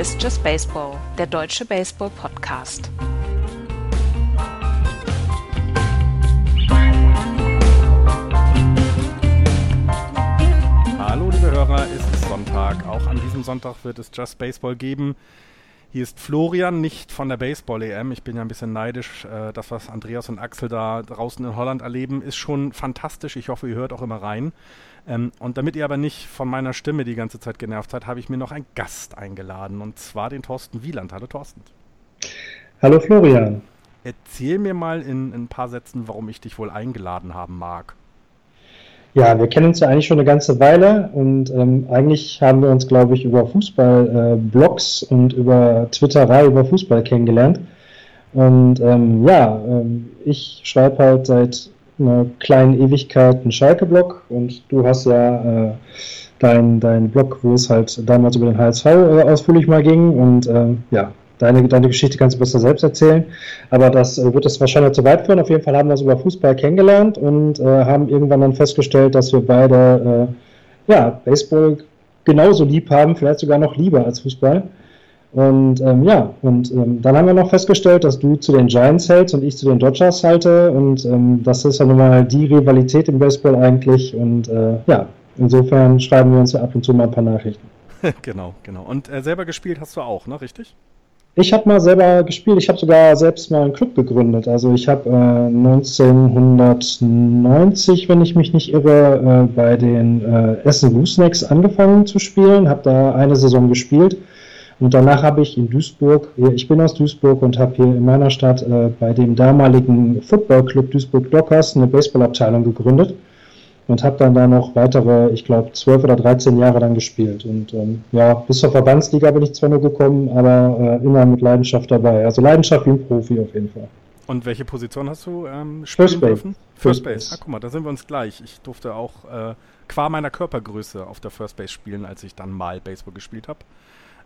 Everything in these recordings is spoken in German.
Ist Just Baseball, der deutsche Baseball-Podcast. Hallo liebe Hörer, es ist Sonntag. Auch an diesem Sonntag wird es Just Baseball geben. Hier ist Florian, nicht von der Baseball-EM. Ich bin ja ein bisschen neidisch. Äh, das, was Andreas und Axel da draußen in Holland erleben, ist schon fantastisch. Ich hoffe, ihr hört auch immer rein. Ähm, und damit ihr aber nicht von meiner Stimme die ganze Zeit genervt seid, habe ich mir noch einen Gast eingeladen. Und zwar den Thorsten Wieland. Hallo Thorsten. Hallo Florian. Erzähl mir mal in, in ein paar Sätzen, warum ich dich wohl eingeladen haben mag. Ja, wir kennen uns ja eigentlich schon eine ganze Weile und ähm, eigentlich haben wir uns, glaube ich, über Fußball-Blogs äh, und über Twitterei über Fußball kennengelernt. Und ähm, ja, ähm, ich schreibe halt seit einer kleinen Ewigkeit einen Schalke-Blog und du hast ja äh, dein, dein Blog, wo es halt damals über den HSV äh, ausführlich mal ging und ähm, ja, Deine, deine Geschichte kannst du besser selbst erzählen, aber das äh, wird es wahrscheinlich zu weit führen. Auf jeden Fall haben wir uns über Fußball kennengelernt und äh, haben irgendwann dann festgestellt, dass wir beide äh, ja, Baseball genauso lieb haben, vielleicht sogar noch lieber als Fußball. Und ähm, ja, und ähm, dann haben wir noch festgestellt, dass du zu den Giants hältst und ich zu den Dodgers halte. Und ähm, das ist ja nun mal die Rivalität im Baseball eigentlich. Und äh, ja, insofern schreiben wir uns ja ab und zu mal ein paar Nachrichten. genau, genau. Und äh, selber gespielt hast du auch, ne? Richtig? Ich habe mal selber gespielt. Ich habe sogar selbst mal einen Club gegründet. Also ich habe äh, 1990, wenn ich mich nicht irre, äh, bei den äh, Essen Goosenecks angefangen zu spielen. Habe da eine Saison gespielt. Und danach habe ich in Duisburg, ich bin aus Duisburg und habe hier in meiner Stadt äh, bei dem damaligen Footballclub Duisburg Dockers eine Baseballabteilung gegründet und habe dann da noch weitere, ich glaube, zwölf oder dreizehn Jahre dann gespielt. Und ähm, ja, bis zur Verbandsliga bin ich zwar nur gekommen, aber äh, immer mit Leidenschaft dabei. Also Leidenschaft wie ein Profi auf jeden Fall. Und welche Position hast du ähm, spielen First dürfen? First, First Base. Ah, guck mal, da sind wir uns gleich. Ich durfte auch äh, qua meiner Körpergröße auf der First Base spielen, als ich dann mal Baseball gespielt habe.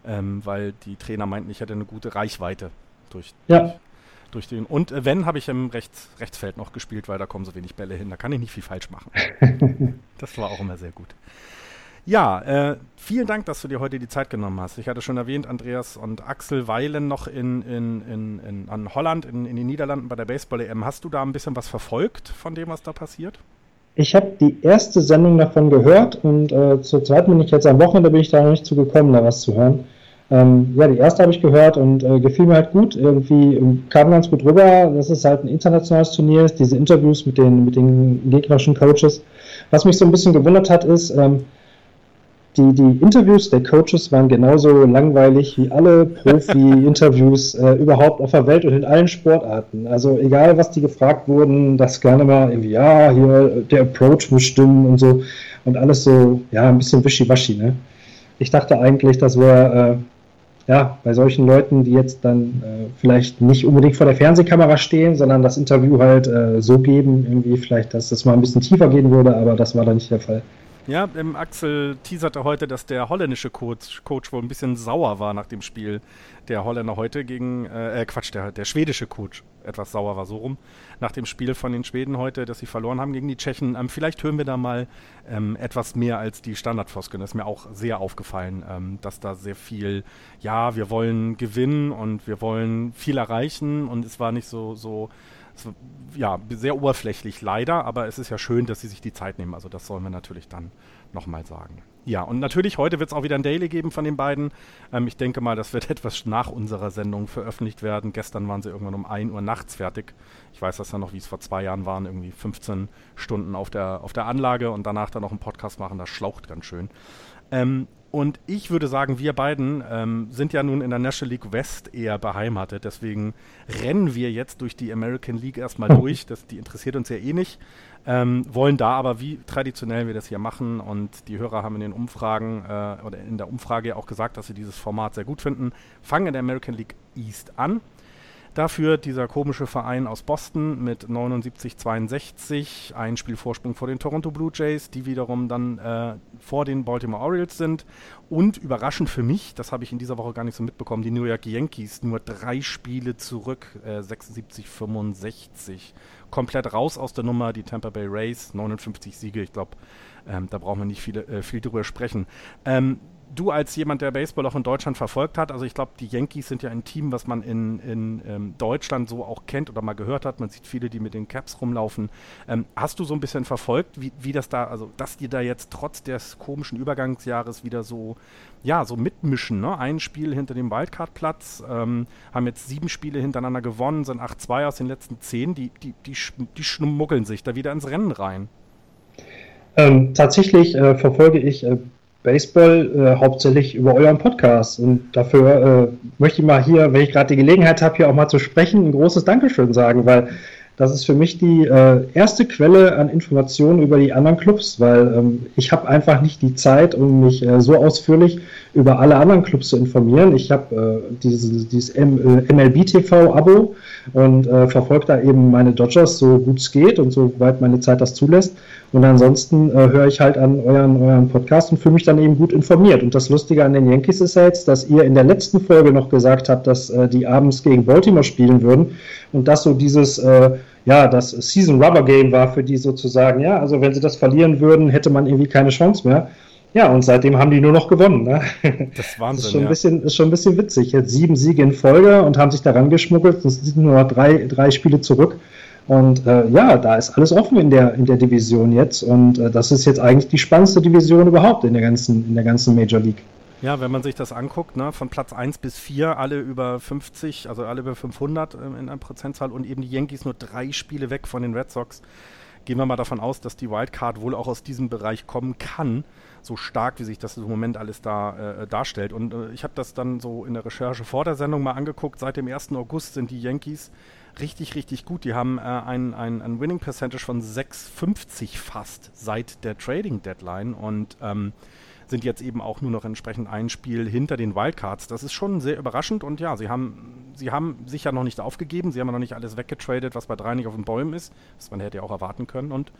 Ähm, weil die Trainer meinten, ich hätte eine gute Reichweite durch, ja. durch den. Und äh, wenn, habe ich im Rechts, Rechtsfeld noch gespielt, weil da kommen so wenig Bälle hin. Da kann ich nicht viel falsch machen. das war auch immer sehr gut. Ja, äh, vielen Dank, dass du dir heute die Zeit genommen hast. Ich hatte schon erwähnt, Andreas und Axel weilen noch in, in, in, in an Holland, in, in den Niederlanden bei der Baseball-EM. Hast du da ein bisschen was verfolgt von dem, was da passiert? Ich habe die erste Sendung davon gehört und äh, zur zweiten bin ich jetzt am Wochenende bin ich da noch nicht zugekommen, da was zu hören. Ähm, ja, die erste habe ich gehört und äh, gefiel mir halt gut. Irgendwie ähm, kam ganz gut rüber, dass es halt ein internationales Turnier ist, diese Interviews mit den, mit den gegnerischen Coaches. Was mich so ein bisschen gewundert hat, ist, ähm, die, die Interviews der Coaches waren genauso langweilig wie alle Profi-Interviews äh, überhaupt auf der Welt und in allen Sportarten. Also egal, was die gefragt wurden, das gerne mal irgendwie, ja, hier der Approach muss stimmen und so und alles so, ja, ein bisschen wischiwaschi, ne? Ich dachte eigentlich, das wäre äh, ja, bei solchen Leuten, die jetzt dann äh, vielleicht nicht unbedingt vor der Fernsehkamera stehen, sondern das Interview halt äh, so geben, irgendwie vielleicht, dass das mal ein bisschen tiefer gehen würde, aber das war dann nicht der Fall. Ja, ähm, Axel teaserte heute, dass der holländische Coach, Coach wohl ein bisschen sauer war nach dem Spiel. Der Holländer heute gegen, äh, äh, Quatsch, der, der schwedische Coach etwas sauer war, so rum. Nach dem Spiel von den Schweden heute, dass sie verloren haben gegen die Tschechen. Ähm, vielleicht hören wir da mal ähm, etwas mehr als die Standardfloskeln. Das ist mir auch sehr aufgefallen, ähm, dass da sehr viel, ja, wir wollen gewinnen und wir wollen viel erreichen und es war nicht so, so, so ja, sehr oberflächlich leider, aber es ist ja schön, dass sie sich die Zeit nehmen. Also das sollen wir natürlich dann nochmal sagen. Ja, und natürlich, heute wird es auch wieder ein Daily geben von den beiden. Ähm, ich denke mal, das wird etwas nach unserer Sendung veröffentlicht werden. Gestern waren sie irgendwann um 1 Uhr nachts fertig. Ich weiß das ja noch, wie es vor zwei Jahren waren, irgendwie 15 Stunden auf der, auf der Anlage und danach dann noch einen Podcast machen. Das schlaucht ganz schön. Ähm, und ich würde sagen, wir beiden ähm, sind ja nun in der National League West eher beheimatet. Deswegen rennen wir jetzt durch die American League erstmal durch. Das, die interessiert uns ja eh nicht. Ähm, wollen da aber, wie traditionell wir das hier machen, und die Hörer haben in den Umfragen äh, oder in der Umfrage auch gesagt, dass sie dieses Format sehr gut finden, fangen in der American League East an. Dafür dieser komische Verein aus Boston mit 79-62, ein Spielvorsprung vor den Toronto Blue Jays, die wiederum dann äh, vor den Baltimore Orioles sind. Und überraschend für mich, das habe ich in dieser Woche gar nicht so mitbekommen, die New York Yankees nur drei Spiele zurück, äh, 76-65. Komplett raus aus der Nummer, die Tampa Bay Rays, 59 Siege, ich glaube, ähm, da brauchen wir nicht viele, äh, viel drüber sprechen. Ähm, du als jemand, der Baseball auch in Deutschland verfolgt hat, also ich glaube, die Yankees sind ja ein Team, was man in, in ähm, Deutschland so auch kennt oder mal gehört hat. Man sieht viele, die mit den Caps rumlaufen. Ähm, hast du so ein bisschen verfolgt, wie, wie das da, also dass die da jetzt trotz des komischen Übergangsjahres wieder so, ja, so mitmischen, ne? Ein Spiel hinter dem Wildcard-Platz, ähm, haben jetzt sieben Spiele hintereinander gewonnen, sind 8-2 aus den letzten zehn, die, die, die, die schmuggeln sich da wieder ins Rennen rein. Ähm, tatsächlich äh, verfolge ich äh, Baseball äh, hauptsächlich über euren Podcast. Und dafür äh, möchte ich mal hier, wenn ich gerade die Gelegenheit habe, hier auch mal zu sprechen, ein großes Dankeschön sagen, weil das ist für mich die äh, erste Quelle an Informationen über die anderen Clubs, weil ähm, ich habe einfach nicht die Zeit, um mich äh, so ausführlich über alle anderen Clubs zu informieren. Ich habe äh, dieses, dieses MLB-TV-Abo und äh, verfolge da eben meine Dodgers so gut es geht und soweit meine Zeit das zulässt. Und ansonsten äh, höre ich halt an euren, euren Podcast und fühle mich dann eben gut informiert. Und das Lustige an den Yankees ist ja jetzt, dass ihr in der letzten Folge noch gesagt habt, dass äh, die abends gegen Baltimore spielen würden und das so dieses, äh, ja, das Season Rubber Game war für die sozusagen. Ja, also wenn sie das verlieren würden, hätte man irgendwie keine Chance mehr. Ja, und seitdem haben die nur noch gewonnen. Ne? Das ist Wahnsinn. Das ist schon, ein bisschen, ist schon ein bisschen witzig. Jetzt sieben Siege in Folge und haben sich daran geschmuggelt. Es sind nur noch drei, drei Spiele zurück. Und äh, ja, da ist alles offen in der, in der Division jetzt. Und äh, das ist jetzt eigentlich die spannendste Division überhaupt in der ganzen, in der ganzen Major League. Ja, wenn man sich das anguckt, ne, von Platz 1 bis 4, alle über 50, also alle über 500 äh, in einer Prozentzahl und eben die Yankees nur drei Spiele weg von den Red Sox. Gehen wir mal davon aus, dass die Wildcard wohl auch aus diesem Bereich kommen kann, so stark wie sich das im Moment alles da äh, darstellt. Und äh, ich habe das dann so in der Recherche vor der Sendung mal angeguckt. Seit dem 1. August sind die Yankees richtig, richtig gut. Die haben äh, ein, ein, ein Winning Percentage von 6,50 fast seit der Trading Deadline und ähm, sind jetzt eben auch nur noch entsprechend ein Spiel hinter den Wildcards. Das ist schon sehr überraschend und ja, sie haben, sie haben sich ja noch nicht aufgegeben, sie haben ja noch nicht alles weggetradet, was bei drei nicht auf den Bäumen ist, was man hätte ja auch erwarten können und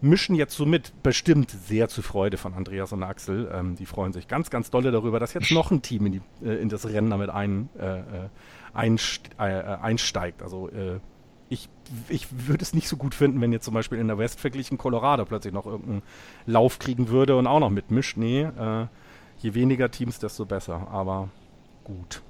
mischen jetzt somit bestimmt sehr zur Freude von Andreas und Axel. Ähm, die freuen sich ganz, ganz dolle darüber, dass jetzt noch ein Team in, die, äh, in das Rennen damit ein, äh, äh einst äh, äh, einsteigt. Also äh, ich, ich würde es nicht so gut finden, wenn jetzt zum Beispiel in der West verglichen Colorado plötzlich noch irgendeinen Lauf kriegen würde und auch noch mitmischt. Nee, je weniger Teams, desto besser. Aber gut.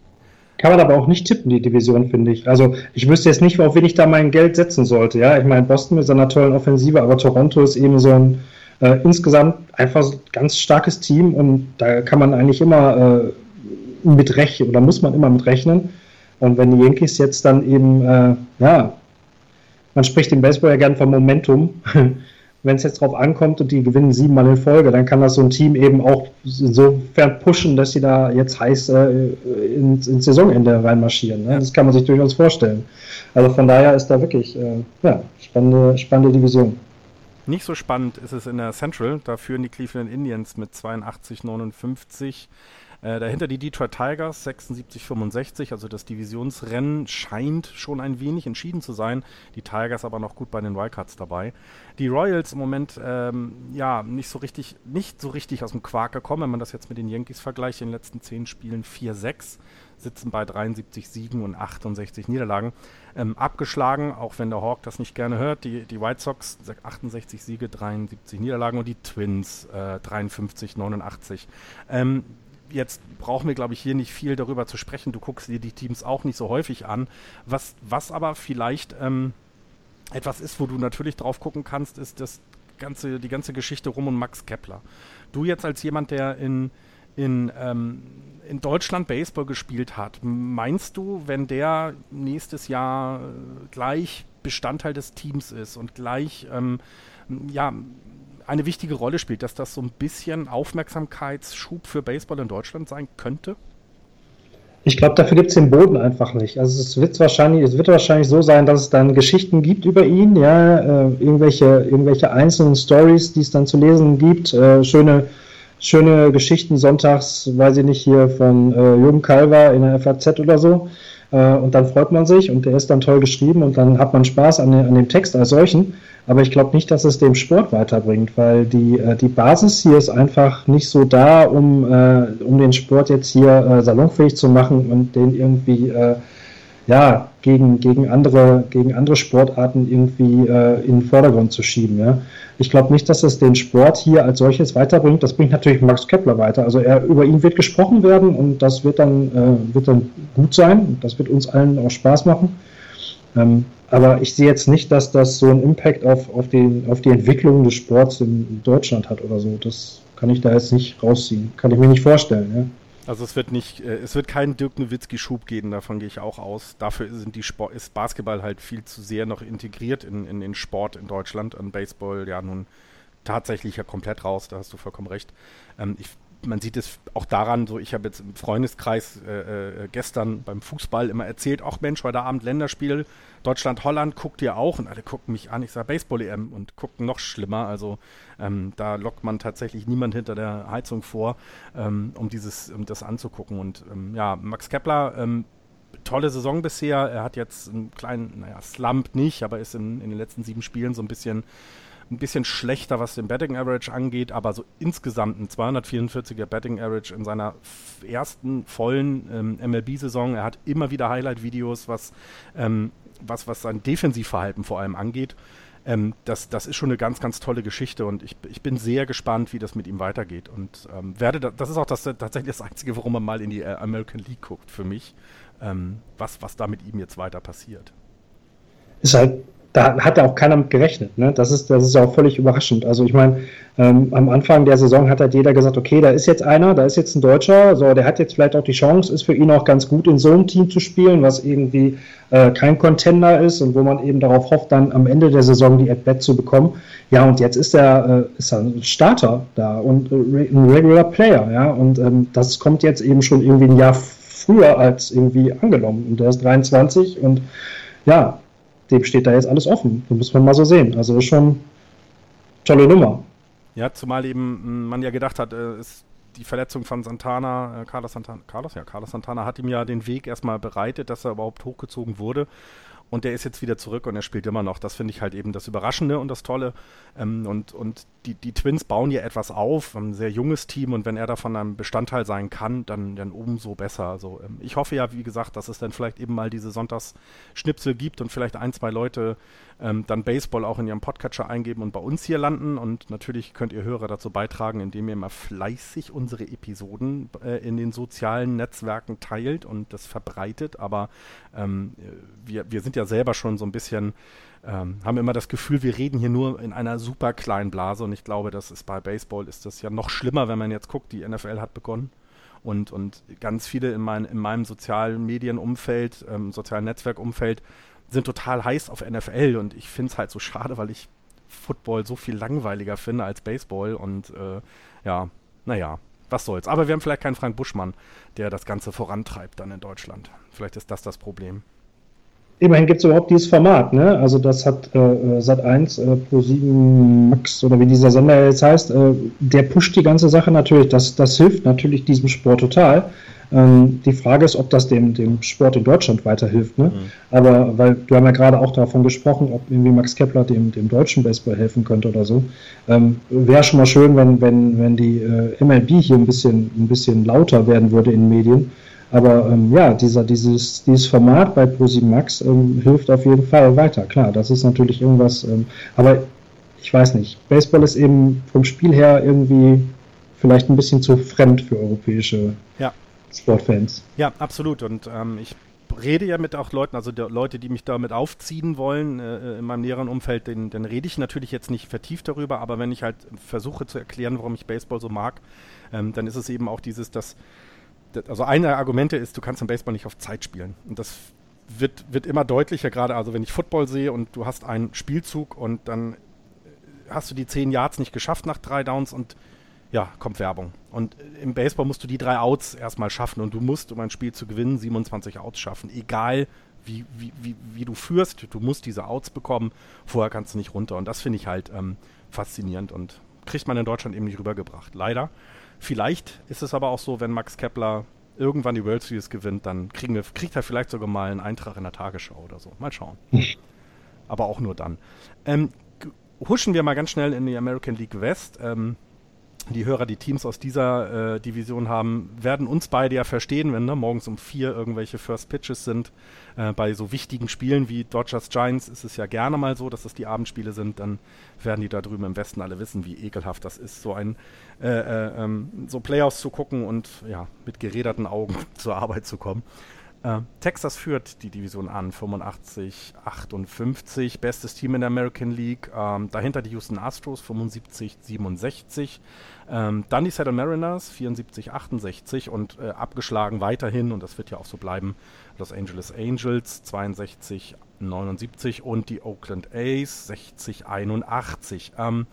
Kann man aber auch nicht tippen, die Division, finde ich. Also ich wüsste jetzt nicht, auf wen ich da mein Geld setzen sollte. Ja, ich meine, Boston mit seiner tollen Offensive, aber Toronto ist eben so ein äh, insgesamt einfach so ganz starkes Team und da kann man eigentlich immer äh, mit rechnen oder muss man immer mit rechnen. Und wenn die Yankees jetzt dann eben, äh, ja, man spricht im Baseball ja gern von Momentum. wenn es jetzt drauf ankommt und die gewinnen siebenmal in Folge, dann kann das so ein Team eben auch insofern pushen, dass sie da jetzt heiß äh, ins, ins, Saisonende reinmarschieren. Ne? Das kann man sich durchaus vorstellen. Also von daher ist da wirklich äh, ja, spannende, spannende Division. Nicht so spannend ist es in der Central. Da führen die Cleveland Indians mit 82, 59. Äh, dahinter die Detroit Tigers 76-65, also das Divisionsrennen scheint schon ein wenig entschieden zu sein. Die Tigers aber noch gut bei den Wildcards dabei. Die Royals im Moment ähm, ja nicht so richtig, nicht so richtig aus dem Quark gekommen, wenn man das jetzt mit den Yankees vergleicht. In den letzten zehn Spielen 4-6 sitzen bei 73 Siegen und 68 Niederlagen. Ähm, abgeschlagen, auch wenn der Hawk das nicht gerne hört, die, die White Sox 68 Siege, 73 Niederlagen und die Twins äh, 53, 89. Ähm, jetzt brauchen wir, glaube ich, hier nicht viel darüber zu sprechen. Du guckst dir die Teams auch nicht so häufig an. Was, was aber vielleicht ähm, etwas ist, wo du natürlich drauf gucken kannst, ist das ganze, die ganze Geschichte rum um Max Kepler. Du jetzt als jemand, der in, in, ähm, in Deutschland Baseball gespielt hat, meinst du, wenn der nächstes Jahr äh, gleich Bestandteil des Teams ist und gleich ähm, ja, eine wichtige Rolle spielt, dass das so ein bisschen Aufmerksamkeitsschub für Baseball in Deutschland sein könnte? Ich glaube, dafür gibt es den Boden einfach nicht. Also es wird wahrscheinlich, es wird wahrscheinlich so sein, dass es dann Geschichten gibt über ihn, ja, äh, irgendwelche, irgendwelche einzelnen Stories, die es dann zu lesen gibt, äh, schöne, schöne Geschichten sonntags, weiß ich nicht, hier von äh, Jürgen Kalver in der FAZ oder so. Äh, und dann freut man sich und der ist dann toll geschrieben und dann hat man Spaß an, an dem Text als solchen. Aber ich glaube nicht, dass es dem Sport weiterbringt, weil die, äh, die Basis hier ist einfach nicht so da, um, äh, um den Sport jetzt hier äh, salonfähig zu machen und den irgendwie ja, gegen, gegen, andere, gegen andere Sportarten irgendwie äh, in den Vordergrund zu schieben. Ja. Ich glaube nicht, dass es den Sport hier als solches weiterbringt. Das bringt natürlich Max Kepler weiter. Also er, über ihn wird gesprochen werden und das wird dann, äh, wird dann gut sein. Das wird uns allen auch Spaß machen. Ähm, aber ich sehe jetzt nicht, dass das so einen Impact auf, auf, den, auf die Entwicklung des Sports in Deutschland hat oder so. Das kann ich da jetzt nicht rausziehen. Kann ich mir nicht vorstellen. Ja. Also es wird nicht, äh, es wird keinen Dirk Nowitzki-Schub geben, davon gehe ich auch aus. Dafür sind die Sport, ist Basketball halt viel zu sehr noch integriert in, in den Sport in Deutschland. An Baseball ja nun tatsächlich ja komplett raus, da hast du vollkommen recht. Ähm, ich man sieht es auch daran, so ich habe jetzt im Freundeskreis äh, äh, gestern beim Fußball immer erzählt, auch Mensch, heute Abend Länderspiel, Deutschland-Holland, guckt ihr auch? Und alle gucken mich an, ich sage Baseball-EM und gucken noch schlimmer. Also ähm, da lockt man tatsächlich niemand hinter der Heizung vor, ähm, um dieses, um das anzugucken. Und ähm, ja, Max Kepler, ähm, tolle Saison bisher. Er hat jetzt einen kleinen, naja, Slump nicht, aber ist in, in den letzten sieben Spielen so ein bisschen ein bisschen schlechter, was den Betting Average angeht, aber so insgesamt ein 244er Betting Average in seiner ersten vollen ähm, MLB-Saison. Er hat immer wieder Highlight-Videos, was, ähm, was, was sein Defensivverhalten vor allem angeht. Ähm, das, das ist schon eine ganz, ganz tolle Geschichte und ich, ich bin sehr gespannt, wie das mit ihm weitergeht. Und ähm, werde, da, das ist auch das, tatsächlich das Einzige, warum man mal in die äh, American League guckt für mich, ähm, was, was da mit ihm jetzt weiter passiert. Ist halt da hat auch keiner mit gerechnet. Ne? Das, ist, das ist auch völlig überraschend. Also ich meine, ähm, am Anfang der Saison hat halt jeder gesagt, okay, da ist jetzt einer, da ist jetzt ein Deutscher, so, der hat jetzt vielleicht auch die Chance, ist für ihn auch ganz gut in so einem Team zu spielen, was irgendwie äh, kein Contender ist und wo man eben darauf hofft, dann am Ende der Saison die At-Bat zu bekommen. Ja, und jetzt ist er, äh, ist er ein Starter da und äh, ein Regular Player, ja, und ähm, das kommt jetzt eben schon irgendwie ein Jahr früher als irgendwie angenommen. Und der ist 23 und ja, dem steht da jetzt alles offen. Das muss man mal so sehen. Also ist schon tolle Nummer. Ja, zumal eben hm, man ja gedacht hat, äh, ist die Verletzung von Santana, äh, Carlos Santana, Carlos, ja, Carlos Santana hat ihm ja den Weg erstmal bereitet, dass er überhaupt hochgezogen wurde. Und der ist jetzt wieder zurück und er spielt immer noch. Das finde ich halt eben das Überraschende und das Tolle. Ähm, und und die, die Twins bauen ja etwas auf, ein sehr junges Team und wenn er davon ein Bestandteil sein kann, dann, dann umso besser. Also ähm, ich hoffe ja, wie gesagt, dass es dann vielleicht eben mal diese Sonntagsschnipsel gibt und vielleicht ein, zwei Leute ähm, dann Baseball auch in ihrem Podcatcher eingeben und bei uns hier landen. Und natürlich könnt ihr Hörer dazu beitragen, indem ihr mal fleißig unsere Episoden äh, in den sozialen Netzwerken teilt und das verbreitet. Aber ähm, wir, wir sind ja selber schon so ein bisschen ähm, haben immer das Gefühl, wir reden hier nur in einer super kleinen Blase und ich glaube, das ist bei Baseball ist das ja noch schlimmer, wenn man jetzt guckt, die NFL hat begonnen und, und ganz viele in, mein, in meinem sozialen Medienumfeld, ähm, sozialen Netzwerkumfeld sind total heiß auf NFL und ich finde es halt so schade, weil ich Football so viel langweiliger finde als Baseball und äh, ja, naja, was soll's. Aber wir haben vielleicht keinen Frank Buschmann, der das Ganze vorantreibt dann in Deutschland. Vielleicht ist das das Problem immerhin gibt es überhaupt dieses Format, ne? Also das hat äh, äh Sat1 äh, Pro 7 Max oder wie dieser Sender jetzt heißt, äh, der pusht die ganze Sache natürlich. Das, das hilft natürlich diesem Sport total. Ähm, die Frage ist, ob das dem, dem Sport in Deutschland weiterhilft. Ne? Mhm. Aber weil du haben ja gerade auch davon gesprochen, ob irgendwie Max Kepler dem, dem deutschen Baseball helfen könnte oder so. Ähm, Wäre schon mal schön, wenn, wenn, wenn die äh, MLB hier ein bisschen, ein bisschen lauter werden würde in Medien aber ähm, ja, dieser, dieses, dieses Format bei ProSieben Max ähm, hilft auf jeden Fall weiter. Klar, das ist natürlich irgendwas, ähm, aber ich weiß nicht. Baseball ist eben vom Spiel her irgendwie vielleicht ein bisschen zu fremd für europäische ja. Sportfans. Ja, absolut. Und ähm, ich rede ja mit auch Leuten, also Leute, die mich damit aufziehen wollen äh, in meinem näheren Umfeld, den, dann rede ich natürlich jetzt nicht vertieft darüber, aber wenn ich halt versuche zu erklären, warum ich Baseball so mag, ähm, dann ist es eben auch dieses, dass also eine der Argumente ist, du kannst im Baseball nicht auf Zeit spielen. Und das wird, wird immer deutlicher, gerade also wenn ich Football sehe und du hast einen Spielzug und dann hast du die 10 Yards nicht geschafft nach drei Downs und ja, kommt Werbung. Und im Baseball musst du die drei Outs erstmal schaffen und du musst, um ein Spiel zu gewinnen, 27 Outs schaffen. Egal wie, wie, wie, wie du führst, du musst diese Outs bekommen, vorher kannst du nicht runter. Und das finde ich halt ähm, faszinierend und kriegt man in Deutschland eben nicht rübergebracht. Leider. Vielleicht ist es aber auch so, wenn Max Kepler irgendwann die World Series gewinnt, dann kriegen wir, kriegt er vielleicht sogar mal einen Eintrag in der Tagesschau oder so. Mal schauen. aber auch nur dann. Ähm, huschen wir mal ganz schnell in die American League West. Ähm, die Hörer, die Teams aus dieser äh, Division haben, werden uns beide ja verstehen, wenn ne, morgens um vier irgendwelche First Pitches sind. Äh, bei so wichtigen Spielen wie Dodgers Giants ist es ja gerne mal so, dass das die Abendspiele sind. Dann werden die da drüben im Westen alle wissen, wie ekelhaft das ist, so ein äh, äh ähm, so Playoffs zu gucken und ja mit geräderten Augen zur Arbeit zu kommen. Äh, Texas führt die Division an, 85, 58, bestes Team in der American League. Ähm, dahinter die Houston Astros, 75, 67. Ähm, dann die Seattle Mariners, 74, 68 und äh, abgeschlagen weiterhin, und das wird ja auch so bleiben, Los Angeles Angels, 62, 79 und die Oakland A's, 60, 81. Ähm,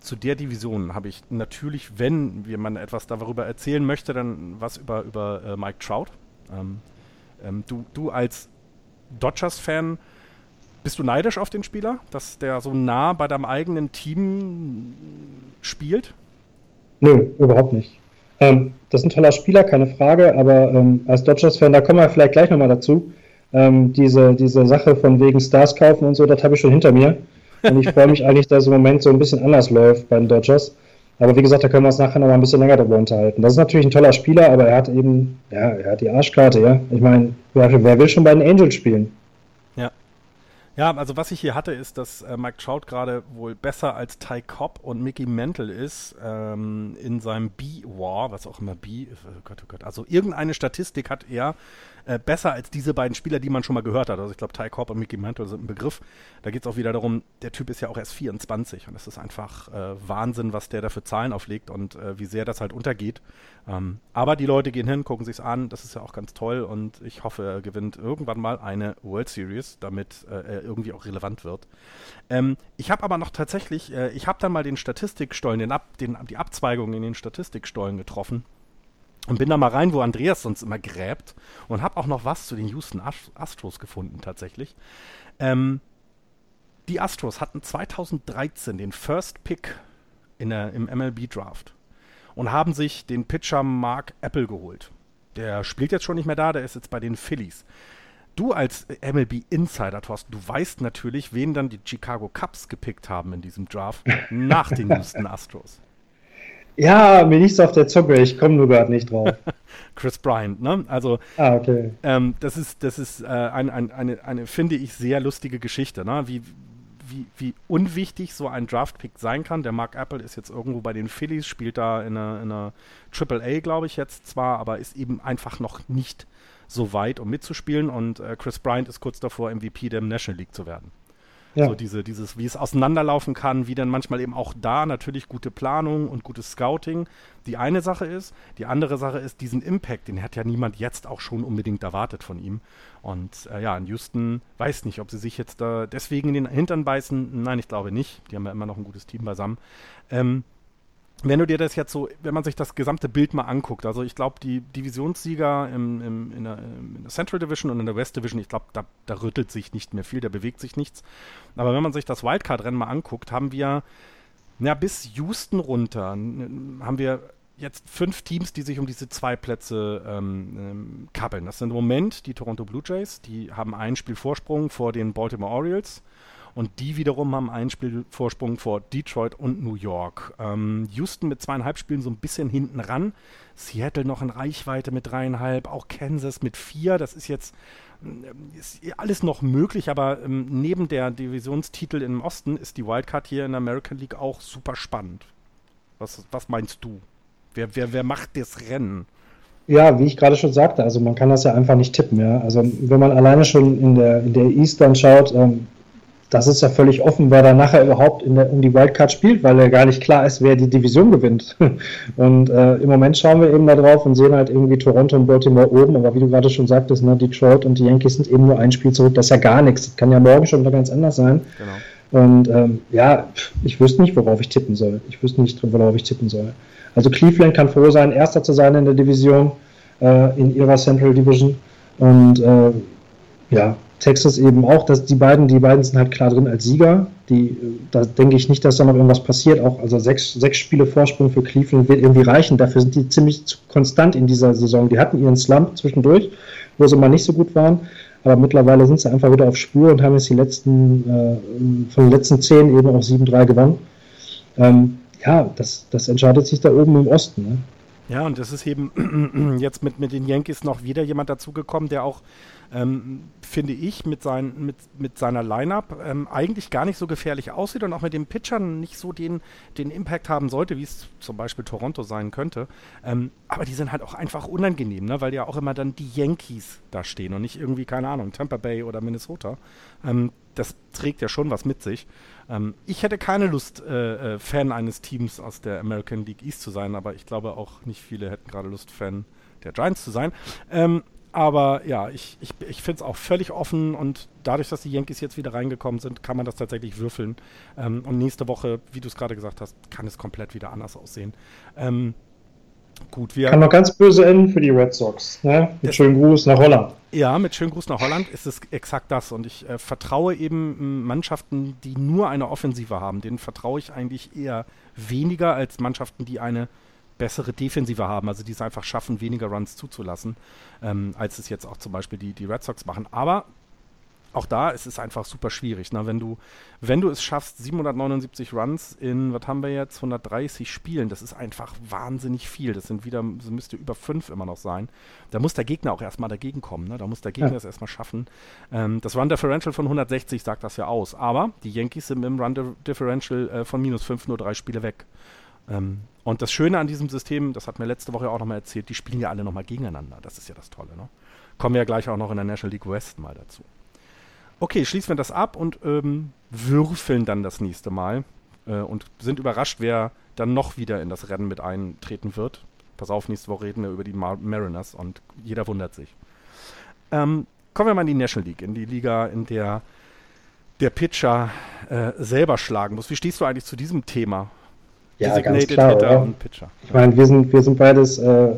zu der Division habe ich natürlich, wenn man etwas darüber erzählen möchte, dann was über, über äh, Mike Trout. Ähm, ähm, du, du als Dodgers-Fan, bist du neidisch auf den Spieler, dass der so nah bei deinem eigenen Team spielt? Nö, überhaupt nicht. Ähm, das ist ein toller Spieler, keine Frage, aber ähm, als Dodgers-Fan, da kommen wir vielleicht gleich nochmal dazu. Ähm, diese, diese Sache von wegen Stars kaufen und so, das habe ich schon hinter mir. Und ich freue mich eigentlich, dass es im Moment so ein bisschen anders läuft bei den Dodgers. Aber wie gesagt, da können wir uns nachher noch mal ein bisschen länger darüber unterhalten. Das ist natürlich ein toller Spieler, aber er hat eben, ja, er hat die Arschkarte, ja. Ich meine, wer, wer will schon bei den Angels spielen? Ja. Ja, also was ich hier hatte, ist, dass äh, Mike Trout gerade wohl besser als Ty Cobb und Mickey Mantle ist ähm, in seinem B-War, was auch immer B, oh Gott, oh Gott, also irgendeine Statistik hat er äh, besser als diese beiden Spieler, die man schon mal gehört hat. Also ich glaube, Ty Cobb und Mickey Mantle sind ein Begriff. Da geht es auch wieder darum, der Typ ist ja auch erst 24 und es ist einfach äh, Wahnsinn, was der da für Zahlen auflegt und äh, wie sehr das halt untergeht. Ähm, aber die Leute gehen hin, gucken sich's an, das ist ja auch ganz toll und ich hoffe, er gewinnt irgendwann mal eine World Series, damit äh, er irgendwie auch relevant wird. Ähm, ich habe aber noch tatsächlich, äh, ich habe dann mal den Statistikstollen, den Ab, den, die Abzweigung in den Statistikstollen getroffen und bin da mal rein, wo Andreas sonst immer gräbt und habe auch noch was zu den Houston Astros gefunden tatsächlich. Ähm, die Astros hatten 2013 den First Pick in der, im MLB Draft und haben sich den Pitcher Mark Apple geholt. Der spielt jetzt schon nicht mehr da, der ist jetzt bei den Phillies. Du als MLB Insider, Thorsten, du weißt natürlich, wen dann die Chicago Cubs gepickt haben in diesem Draft nach den Houston Astros. Ja, mir liegt auf der Zunge, ich komme nur gerade nicht drauf. Chris Bryant, ne? Also, ah, okay. ähm, das ist, das ist äh, ein, ein, eine, eine, finde ich, sehr lustige Geschichte, ne? Wie, wie, wie unwichtig so ein Draft-Pick sein kann. Der Mark Apple ist jetzt irgendwo bei den Phillies, spielt da in einer, in einer Triple A, glaube ich, jetzt zwar, aber ist eben einfach noch nicht so weit, um mitzuspielen. Und äh, Chris Bryant ist kurz davor, MVP der National League zu werden. Ja. So diese, dieses, wie es auseinanderlaufen kann, wie dann manchmal eben auch da natürlich gute Planung und gutes Scouting die eine Sache ist. Die andere Sache ist, diesen Impact, den hat ja niemand jetzt auch schon unbedingt erwartet von ihm. Und äh, ja, in Houston weiß nicht, ob sie sich jetzt da deswegen in den Hintern beißen. Nein, ich glaube nicht. Die haben ja immer noch ein gutes Team beisammen. Ähm, wenn du dir das jetzt so, wenn man sich das gesamte Bild mal anguckt, also ich glaube, die Divisionssieger im, im, in, der, in, der, Central Division und in der West Division, ich glaube, da, da, rüttelt sich nicht mehr viel, da bewegt sich nichts. Aber wenn man sich das Wildcard-Rennen mal anguckt, haben wir, ja, bis Houston runter, haben wir jetzt fünf Teams, die sich um diese zwei Plätze ähm, ähm, kappeln. Das sind im Moment die Toronto Blue Jays, die haben ein Spiel Vorsprung vor den Baltimore Orioles. Und die wiederum haben einen Spielvorsprung vor Detroit und New York. Ähm, Houston mit zweieinhalb Spielen so ein bisschen hinten ran. Seattle noch in Reichweite mit dreieinhalb. Auch Kansas mit vier. Das ist jetzt äh, ist alles noch möglich, aber ähm, neben der Divisionstitel im Osten ist die Wildcard hier in der American League auch super spannend. Was, was meinst du? Wer, wer, wer macht das Rennen? Ja, wie ich gerade schon sagte, also man kann das ja einfach nicht tippen, ja. Also wenn man alleine schon in der, in der Eastern schaut, ähm, das ist ja völlig offen, wer da nachher überhaupt der, um die Wildcard spielt, weil ja gar nicht klar ist, wer die Division gewinnt. Und äh, im Moment schauen wir eben da drauf und sehen halt irgendwie Toronto und Baltimore oben, aber wie du gerade schon sagtest, ne, Detroit und die Yankees sind eben nur ein Spiel zurück, das ist ja gar nichts. Das kann ja morgen schon wieder ganz anders sein. Genau. Und ähm, ja, ich wüsste nicht, worauf ich tippen soll. Ich wüsste nicht, worauf ich tippen soll. Also Cleveland kann froh sein, Erster zu sein in der Division, äh, in ihrer Central Division. Und äh, ja, Texas eben auch, dass die beiden, die beiden sind halt klar drin als Sieger. Die, da denke ich nicht, dass da noch irgendwas passiert. Auch also sechs, sechs Spiele Vorsprung für Cleveland wird irgendwie reichen. Dafür sind die ziemlich konstant in dieser Saison. Die hatten ihren Slump zwischendurch, wo sie mal nicht so gut waren. Aber mittlerweile sind sie einfach wieder auf Spur und haben jetzt die letzten, äh, von den letzten zehn eben auch 7-3 gewonnen. Ähm, ja, das, das entscheidet sich da oben im Osten. Ne? Ja, und es ist eben jetzt mit, mit den Yankees noch wieder jemand dazugekommen, der auch ähm, finde ich, mit, sein, mit, mit seiner Line-Up ähm, eigentlich gar nicht so gefährlich aussieht und auch mit dem Pitchern nicht so den, den Impact haben sollte, wie es zum Beispiel Toronto sein könnte. Ähm, aber die sind halt auch einfach unangenehm, ne? weil ja auch immer dann die Yankees da stehen und nicht irgendwie, keine Ahnung, Tampa Bay oder Minnesota. Ähm, das trägt ja schon was mit sich. Ähm, ich hätte keine Lust, äh, äh, Fan eines Teams aus der American League East zu sein, aber ich glaube auch nicht viele hätten gerade Lust, Fan der Giants zu sein. Ähm, aber ja, ich, ich, ich finde es auch völlig offen und dadurch, dass die Yankees jetzt wieder reingekommen sind, kann man das tatsächlich würfeln. Ähm, und nächste Woche, wie du es gerade gesagt hast, kann es komplett wieder anders aussehen. Ähm, gut, wir. Kann noch ganz böse enden für die Red Sox. Ne? Mit schönem Gruß nach Holland. Ja, mit schönem Gruß nach Holland ist es exakt das. Und ich äh, vertraue eben Mannschaften, die nur eine Offensive haben. Denen vertraue ich eigentlich eher weniger als Mannschaften, die eine bessere Defensive haben, also die es einfach schaffen, weniger Runs zuzulassen, ähm, als es jetzt auch zum Beispiel die, die Red Sox machen. Aber auch da ist es einfach super schwierig. Ne? Wenn, du, wenn du es schaffst, 779 Runs in, was haben wir jetzt, 130 Spielen, das ist einfach wahnsinnig viel. Das sind wieder, das müsste über fünf immer noch sein. Da muss der Gegner auch erstmal dagegen kommen. Ne? Da muss der Gegner ja. es erstmal schaffen. Ähm, das Run Differential von 160 sagt das ja aus. Aber die Yankees sind im Run Differential äh, von minus 5 nur drei Spiele weg. Ähm, und das Schöne an diesem System, das hat mir letzte Woche auch nochmal erzählt, die spielen ja alle nochmal gegeneinander. Das ist ja das Tolle. Ne? Kommen wir ja gleich auch noch in der National League West mal dazu. Okay, schließen wir das ab und ähm, würfeln dann das nächste Mal äh, und sind überrascht, wer dann noch wieder in das Rennen mit eintreten wird. Pass auf, nächste Woche reden wir über die Mar Mariners und jeder wundert sich. Ähm, kommen wir mal in die National League, in die Liga, in der der Pitcher äh, selber schlagen muss. Wie stehst du eigentlich zu diesem Thema? Ja, ganz klar, Hitter und Pitcher. Ich meine, wir sind, wir sind beides äh,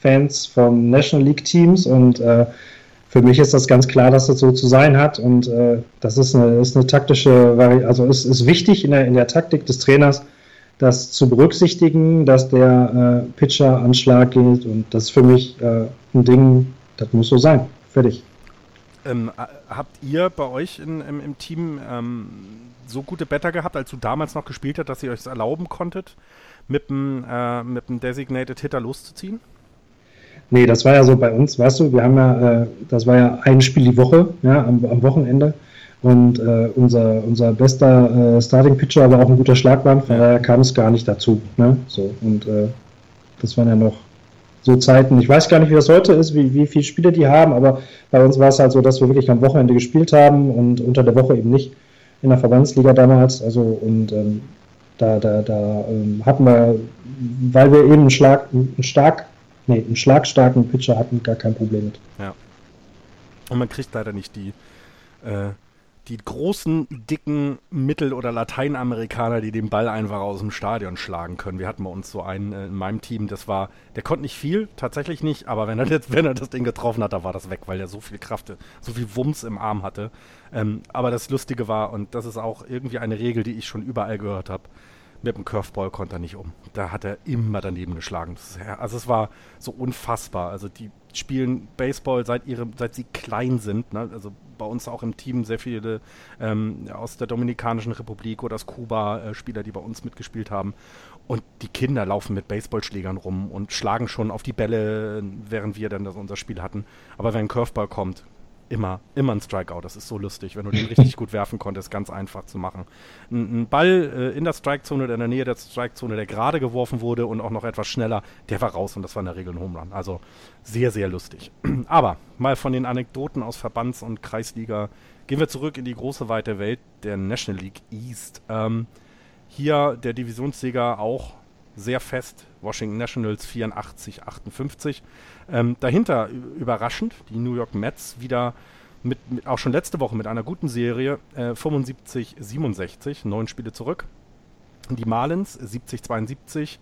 Fans von National League Teams und äh, für mich ist das ganz klar, dass das so zu sein hat und äh, das ist eine, ist eine taktische Vari also es ist wichtig in der, in der Taktik des Trainers, das zu berücksichtigen, dass der äh, Pitcher an Schlag geht und das ist für mich äh, ein Ding, das muss so sein. Fertig. Ähm, habt ihr bei euch in, im, im Team ähm, so gute Better gehabt, als du damals noch gespielt hast, dass ihr euch es erlauben konntet, mit dem, äh, mit dem Designated Hitter loszuziehen? Nee, das war ja so bei uns, weißt du, wir haben ja, äh, das war ja ein Spiel die Woche, ja, am, am Wochenende. Und äh, unser, unser bester äh, Starting Pitcher war auch ein guter Schlagmann, von daher kam es gar nicht dazu. Ne? So, und äh, das waren ja noch so Zeiten. Ich weiß gar nicht, wie das heute ist, wie, wie viele Spiele die haben, aber bei uns war es halt so, dass wir wirklich am Wochenende gespielt haben und unter der Woche eben nicht in der Verbandsliga damals. Also und ähm, da, da, da ähm, hatten wir, weil wir eben einen Schlag, einen stark, nee, einen schlagstarken Pitcher hatten, gar kein Problem mit. Ja. Und man kriegt leider nicht die äh, die großen, dicken Mittel- oder Lateinamerikaner, die den Ball einfach aus dem Stadion schlagen können. Wir hatten bei uns so einen äh, in meinem Team, das war, der konnte nicht viel, tatsächlich nicht, aber wenn er, wenn er das Ding getroffen hat, da war das weg, weil er so viel Kraft, so viel Wumms im Arm hatte. Ähm, aber das Lustige war, und das ist auch irgendwie eine Regel, die ich schon überall gehört habe, mit dem Curveball konnte er nicht um. Da hat er immer daneben geschlagen. also es war so unfassbar. Also die spielen Baseball seit, ihre, seit sie klein sind. Ne? Also bei uns auch im Team sehr viele ähm, aus der Dominikanischen Republik oder aus Kuba äh, Spieler, die bei uns mitgespielt haben. Und die Kinder laufen mit Baseballschlägern rum und schlagen schon auf die Bälle, während wir dann das unser Spiel hatten. Aber wenn ein Curveball kommt, immer, immer ein Strikeout. Das ist so lustig, wenn du den richtig gut werfen konntest, ganz einfach zu machen. Ein, ein Ball äh, in der Strikezone oder in der Nähe der Strikezone, der gerade geworfen wurde und auch noch etwas schneller, der war raus und das war in der Regel ein Home Run. Also sehr, sehr lustig. Aber mal von den Anekdoten aus Verbands- und Kreisliga gehen wir zurück in die große weite Welt der National League East. Ähm, hier der Divisionssieger auch sehr fest, Washington Nationals 84, 58. Ähm, dahinter überraschend die New York Mets wieder mit, mit, auch schon letzte Woche mit einer guten Serie äh, 75, 67, neun Spiele zurück. Die Marlins 70, 72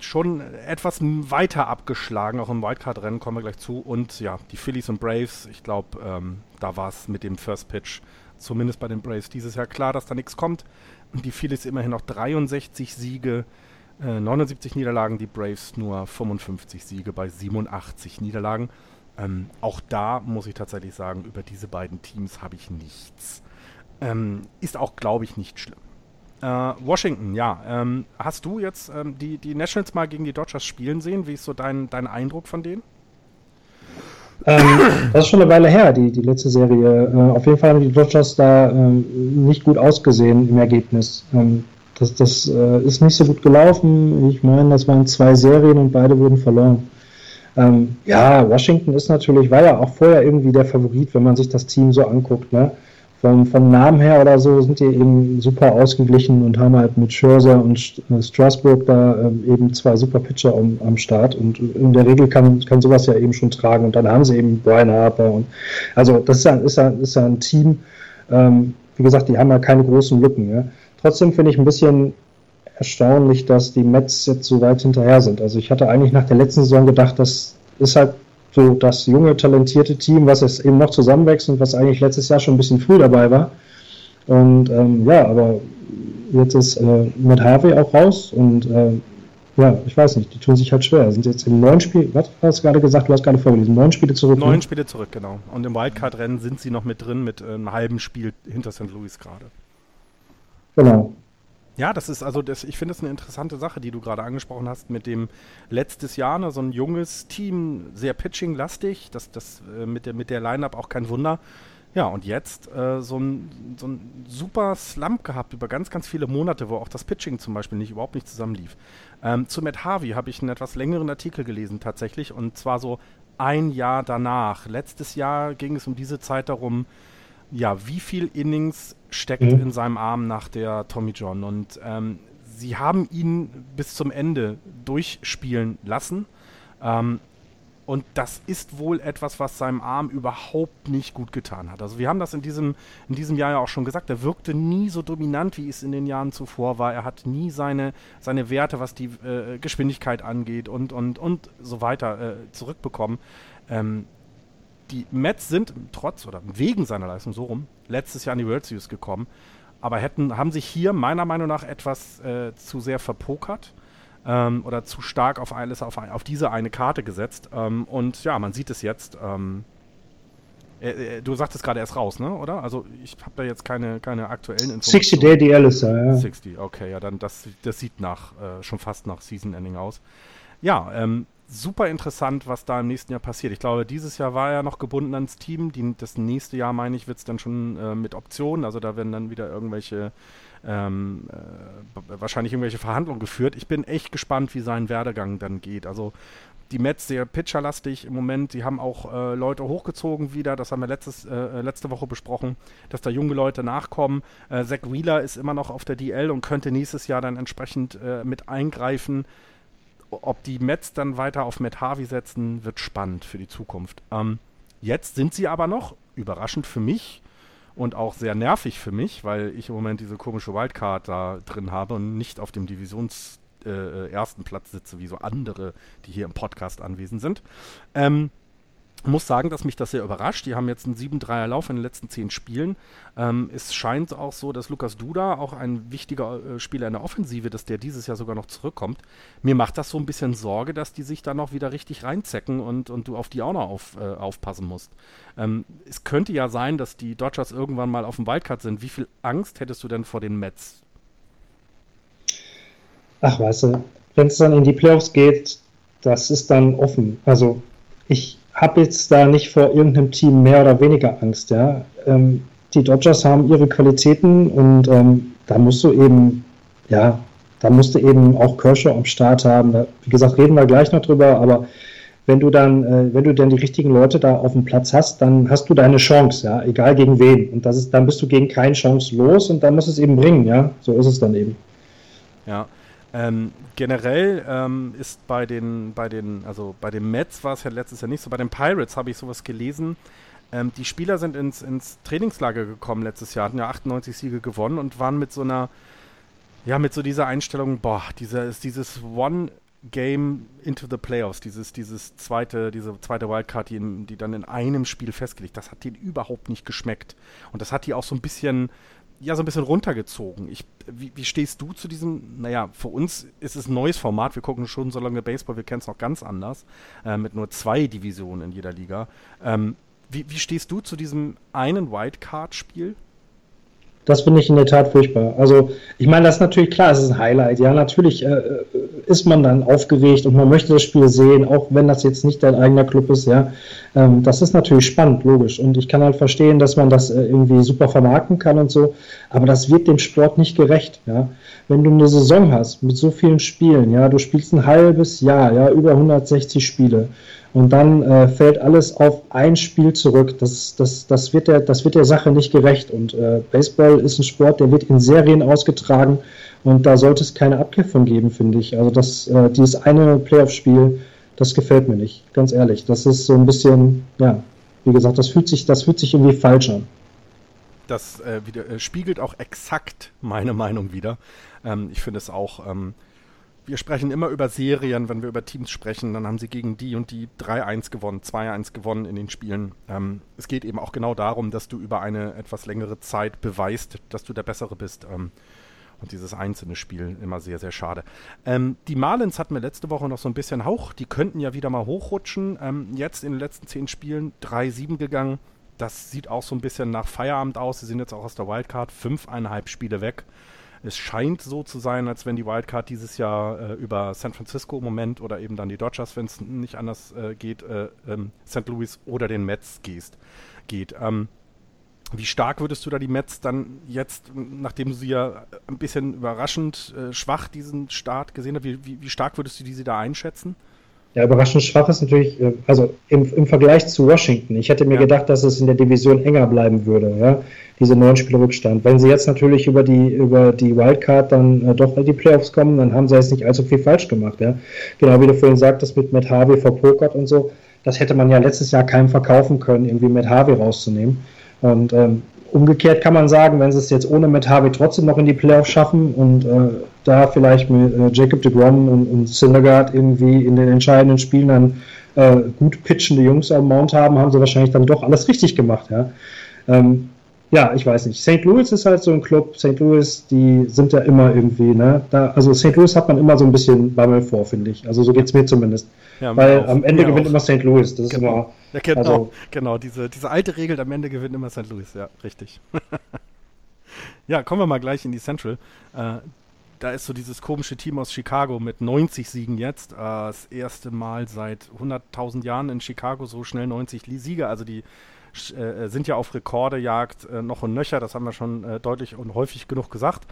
schon etwas weiter abgeschlagen, auch im Wildcard-Rennen kommen wir gleich zu. Und ja, die Phillies und Braves, ich glaube, ähm, da war es mit dem First Pitch, zumindest bei den Braves dieses Jahr klar, dass da nichts kommt. Die Phillies immerhin noch 63 Siege, 79 äh, Niederlagen, die Braves nur 55 Siege bei 87 Niederlagen. Ähm, auch da muss ich tatsächlich sagen, über diese beiden Teams habe ich nichts. Ähm, ist auch, glaube ich, nicht schlimm. Äh, Washington, ja. Ähm, hast du jetzt ähm, die, die Nationals mal gegen die Dodgers spielen sehen? Wie ist so dein, dein Eindruck von denen? Ähm, das ist schon eine Weile her, die, die letzte Serie. Äh, auf jeden Fall haben die Dodgers da ähm, nicht gut ausgesehen im Ergebnis. Ähm, das das äh, ist nicht so gut gelaufen. Ich meine, das waren zwei Serien und beide wurden verloren. Ähm, ja, Washington ist natürlich, war ja auch vorher irgendwie der Favorit, wenn man sich das Team so anguckt. Ne? Vom, vom Namen her oder so sind die eben super ausgeglichen und haben halt mit Scherzer und äh, Strasburg da ähm, eben zwei super Pitcher am, am Start und in der Regel kann, kann sowas ja eben schon tragen und dann haben sie eben Brian Harper und also das ist ja, ist ja, ist ein Team, ähm, wie gesagt, die haben ja keine großen Lücken. Ja? Trotzdem finde ich ein bisschen erstaunlich, dass die Mets jetzt so weit hinterher sind. Also ich hatte eigentlich nach der letzten Saison gedacht, das ist halt so das junge, talentierte Team, was es eben noch zusammenwächst und was eigentlich letztes Jahr schon ein bisschen früh dabei war. Und ähm, ja, aber jetzt ist äh, mit Harvey auch raus und äh, ja, ich weiß nicht, die tun sich halt schwer. Sind jetzt in neun Spielen, was hast du gerade gesagt, du hast gerade vorgelesen, neun Spiele zurück. Neun ne? Spiele zurück, genau. Und im Wildcard-Rennen sind sie noch mit drin mit äh, einem halben Spiel hinter St. Louis gerade. Genau. Ja, das ist also, das, ich finde es eine interessante Sache, die du gerade angesprochen hast mit dem letztes Jahr, ne, so ein junges Team, sehr pitching-lastig, das, das äh, mit der, mit der Line-Up auch kein Wunder. Ja, und jetzt äh, so, ein, so ein super Slump gehabt über ganz, ganz viele Monate, wo auch das Pitching zum Beispiel nicht überhaupt nicht zusammenlief. Ähm, zu Matt Harvey habe ich einen etwas längeren Artikel gelesen tatsächlich und zwar so ein Jahr danach. Letztes Jahr ging es um diese Zeit darum, ja, wie viel Innings steckt mhm. in seinem Arm nach der Tommy John. Und ähm, sie haben ihn bis zum Ende durchspielen lassen. Ähm, und das ist wohl etwas, was seinem Arm überhaupt nicht gut getan hat. Also wir haben das in diesem, in diesem Jahr ja auch schon gesagt. Er wirkte nie so dominant, wie es in den Jahren zuvor war. Er hat nie seine, seine Werte, was die äh, Geschwindigkeit angeht und, und, und so weiter äh, zurückbekommen. Ähm, die Mets sind trotz oder wegen seiner Leistung so rum letztes Jahr in die World Series gekommen, aber hätten, haben sich hier meiner Meinung nach etwas äh, zu sehr verpokert ähm, oder zu stark auf alles auf, auf diese eine Karte gesetzt. Ähm, und ja, man sieht es jetzt. Ähm, äh, äh du sagtest gerade erst raus, ne? Oder? Also ich habe da jetzt keine, keine aktuellen Informationen. 60 Day DL ist er, ja. 60, okay, ja, dann das, das sieht nach äh, schon fast nach Season Ending aus. Ja, ähm, super interessant, was da im nächsten Jahr passiert. Ich glaube, dieses Jahr war er noch gebunden ans Team. Die, das nächste Jahr, meine ich, wird es dann schon äh, mit Optionen. Also da werden dann wieder irgendwelche, ähm, äh, wahrscheinlich irgendwelche Verhandlungen geführt. Ich bin echt gespannt, wie sein Werdegang dann geht. Also die Mets sehr pitcherlastig im Moment. Die haben auch äh, Leute hochgezogen wieder. Das haben wir letztes, äh, letzte Woche besprochen, dass da junge Leute nachkommen. Äh, Zach Wheeler ist immer noch auf der DL und könnte nächstes Jahr dann entsprechend äh, mit eingreifen ob die Mets dann weiter auf Matt Harvey setzen, wird spannend für die Zukunft. Ähm, jetzt sind sie aber noch, überraschend für mich und auch sehr nervig für mich, weil ich im Moment diese komische Wildcard da drin habe und nicht auf dem Divisions äh, äh ersten Platz sitze, wie so andere, die hier im Podcast anwesend sind. Ähm, muss sagen, dass mich das sehr überrascht. Die haben jetzt einen 7-3er Lauf in den letzten 10 Spielen. Ähm, es scheint auch so, dass Lukas Duda, auch ein wichtiger äh, Spieler in der Offensive, dass der dieses Jahr sogar noch zurückkommt. Mir macht das so ein bisschen Sorge, dass die sich da noch wieder richtig reinzecken und, und du auf die auch noch auf, äh, aufpassen musst. Ähm, es könnte ja sein, dass die Dodgers irgendwann mal auf dem Wildcard sind. Wie viel Angst hättest du denn vor den Mets? Ach, weißt du, wenn es dann in die Playoffs geht, das ist dann offen. Also ich habe jetzt da nicht vor irgendeinem Team mehr oder weniger Angst. Ja? Ähm, die Dodgers haben ihre Qualitäten und ähm, da musst du eben, ja, da musst du eben auch Kershaw am Start haben. Da, wie gesagt, reden wir gleich noch drüber, aber wenn du dann, äh, wenn du dann die richtigen Leute da auf dem Platz hast, dann hast du deine Chance, ja, egal gegen wen. Und das ist, dann bist du gegen keine Chance los und dann musst du es eben bringen, ja. So ist es dann eben. Ja. Ähm, generell ähm, ist bei den, bei den, also bei den Mets war es ja letztes Jahr nicht so. Bei den Pirates habe ich sowas gelesen. Ähm, die Spieler sind ins, ins Trainingslager gekommen letztes Jahr, hatten ja 98 Siege gewonnen und waren mit so einer, ja, mit so dieser Einstellung, boah, dieser ist dieses One Game into the Playoffs, dieses, dieses zweite, diese zweite Wildcard, die, in, die dann in einem Spiel festgelegt, das hat denen überhaupt nicht geschmeckt. Und das hat die auch so ein bisschen, ja so ein bisschen runtergezogen. Ich, wie, wie, stehst du zu diesem, naja, für uns ist es ein neues Format, wir gucken schon so lange Baseball, wir kennen es noch ganz anders, äh, mit nur zwei Divisionen in jeder Liga. Ähm, wie, wie, stehst du zu diesem einen Wildcard-Spiel? Das finde ich in der Tat furchtbar. Also, ich meine, das ist natürlich klar, es ist ein Highlight. Ja, natürlich äh, äh, ist man dann aufgeregt und man möchte das Spiel sehen, auch wenn das jetzt nicht dein eigener Club ist. Ja, ähm, das ist natürlich spannend, logisch. Und ich kann halt verstehen, dass man das äh, irgendwie super vermarkten kann und so. Aber das wird dem Sport nicht gerecht. Ja, wenn du eine Saison hast mit so vielen Spielen, ja, du spielst ein halbes Jahr, ja, über 160 Spiele und dann äh, fällt alles auf ein Spiel zurück. Das, das, das, wird, der, das wird der Sache nicht gerecht. Und äh, Baseball ist ein Sport, der wird in Serien ausgetragen und da sollte es keine Abkehr von geben, finde ich. Also das, äh, dieses eine Playoff-Spiel, das gefällt mir nicht, ganz ehrlich. Das ist so ein bisschen, ja, wie gesagt, das fühlt sich, das fühlt sich irgendwie falsch an. Das äh, wieder, äh, spiegelt auch exakt meine Meinung wieder. Ähm, ich finde es auch ähm, wir sprechen immer über Serien, wenn wir über Teams sprechen, dann haben sie gegen die und die 3-1 gewonnen, 2-1 gewonnen in den Spielen. Ähm, es geht eben auch genau darum, dass du über eine etwas längere Zeit beweist, dass du der Bessere bist. Ähm, und dieses einzelne Spiel immer sehr, sehr schade. Ähm, die Marlins hatten wir letzte Woche noch so ein bisschen Hauch. Die könnten ja wieder mal hochrutschen. Ähm, jetzt in den letzten zehn Spielen 3-7 gegangen. Das sieht auch so ein bisschen nach Feierabend aus. Sie sind jetzt auch aus der Wildcard. Fünfeinhalb Spiele weg. Es scheint so zu sein, als wenn die Wildcard dieses Jahr äh, über San Francisco im Moment oder eben dann die Dodgers, wenn es nicht anders äh, geht, äh, ähm, St. Louis oder den Mets geht. Ähm, wie stark würdest du da die Mets dann jetzt, nachdem du sie ja ein bisschen überraschend äh, schwach diesen Start gesehen hast, wie, wie, wie stark würdest du diese da einschätzen? Ja, überraschend schwach ist natürlich, äh, also im, im Vergleich zu Washington. Ich hätte mir ja. gedacht, dass es in der Division enger bleiben würde, ja, diese neun Spiele Rückstand. Wenn sie jetzt natürlich über die, über die Wildcard dann äh, doch in die Playoffs kommen, dann haben sie jetzt nicht allzu viel falsch gemacht, ja. Genau wie du vorhin sagtest, mit Matt Harvey verpokert und so. Das hätte man ja letztes Jahr keinem verkaufen können, irgendwie Matt Harvey rauszunehmen. Und ähm, Umgekehrt kann man sagen, wenn sie es jetzt ohne Matt Harvey trotzdem noch in die Playoffs schaffen und äh, da vielleicht mit äh, Jacob de Grom und, und Syndergaard irgendwie in den entscheidenden Spielen dann äh, gut pitchende Jungs am Mount haben, haben sie wahrscheinlich dann doch alles richtig gemacht. Ja, ähm, ja ich weiß nicht. St. Louis ist halt so ein Club. St. Louis, die sind ja immer irgendwie, ne? Da, also St. Louis hat man immer so ein bisschen Bammel vor, finde ich. Also so geht es mir zumindest. Ja, Weil auch, am Ende gewinnt auch. immer St. Louis. Das genau. ist immer. Ja, genau, also, genau. Diese, diese alte Regel, am Ende gewinnt immer St. Louis. Ja, richtig. ja, kommen wir mal gleich in die Central. Äh, da ist so dieses komische Team aus Chicago mit 90 Siegen jetzt. Äh, das erste Mal seit 100.000 Jahren in Chicago so schnell 90 Siege. Also die äh, sind ja auf Rekordejagd äh, noch und nöcher. Das haben wir schon äh, deutlich und häufig genug gesagt.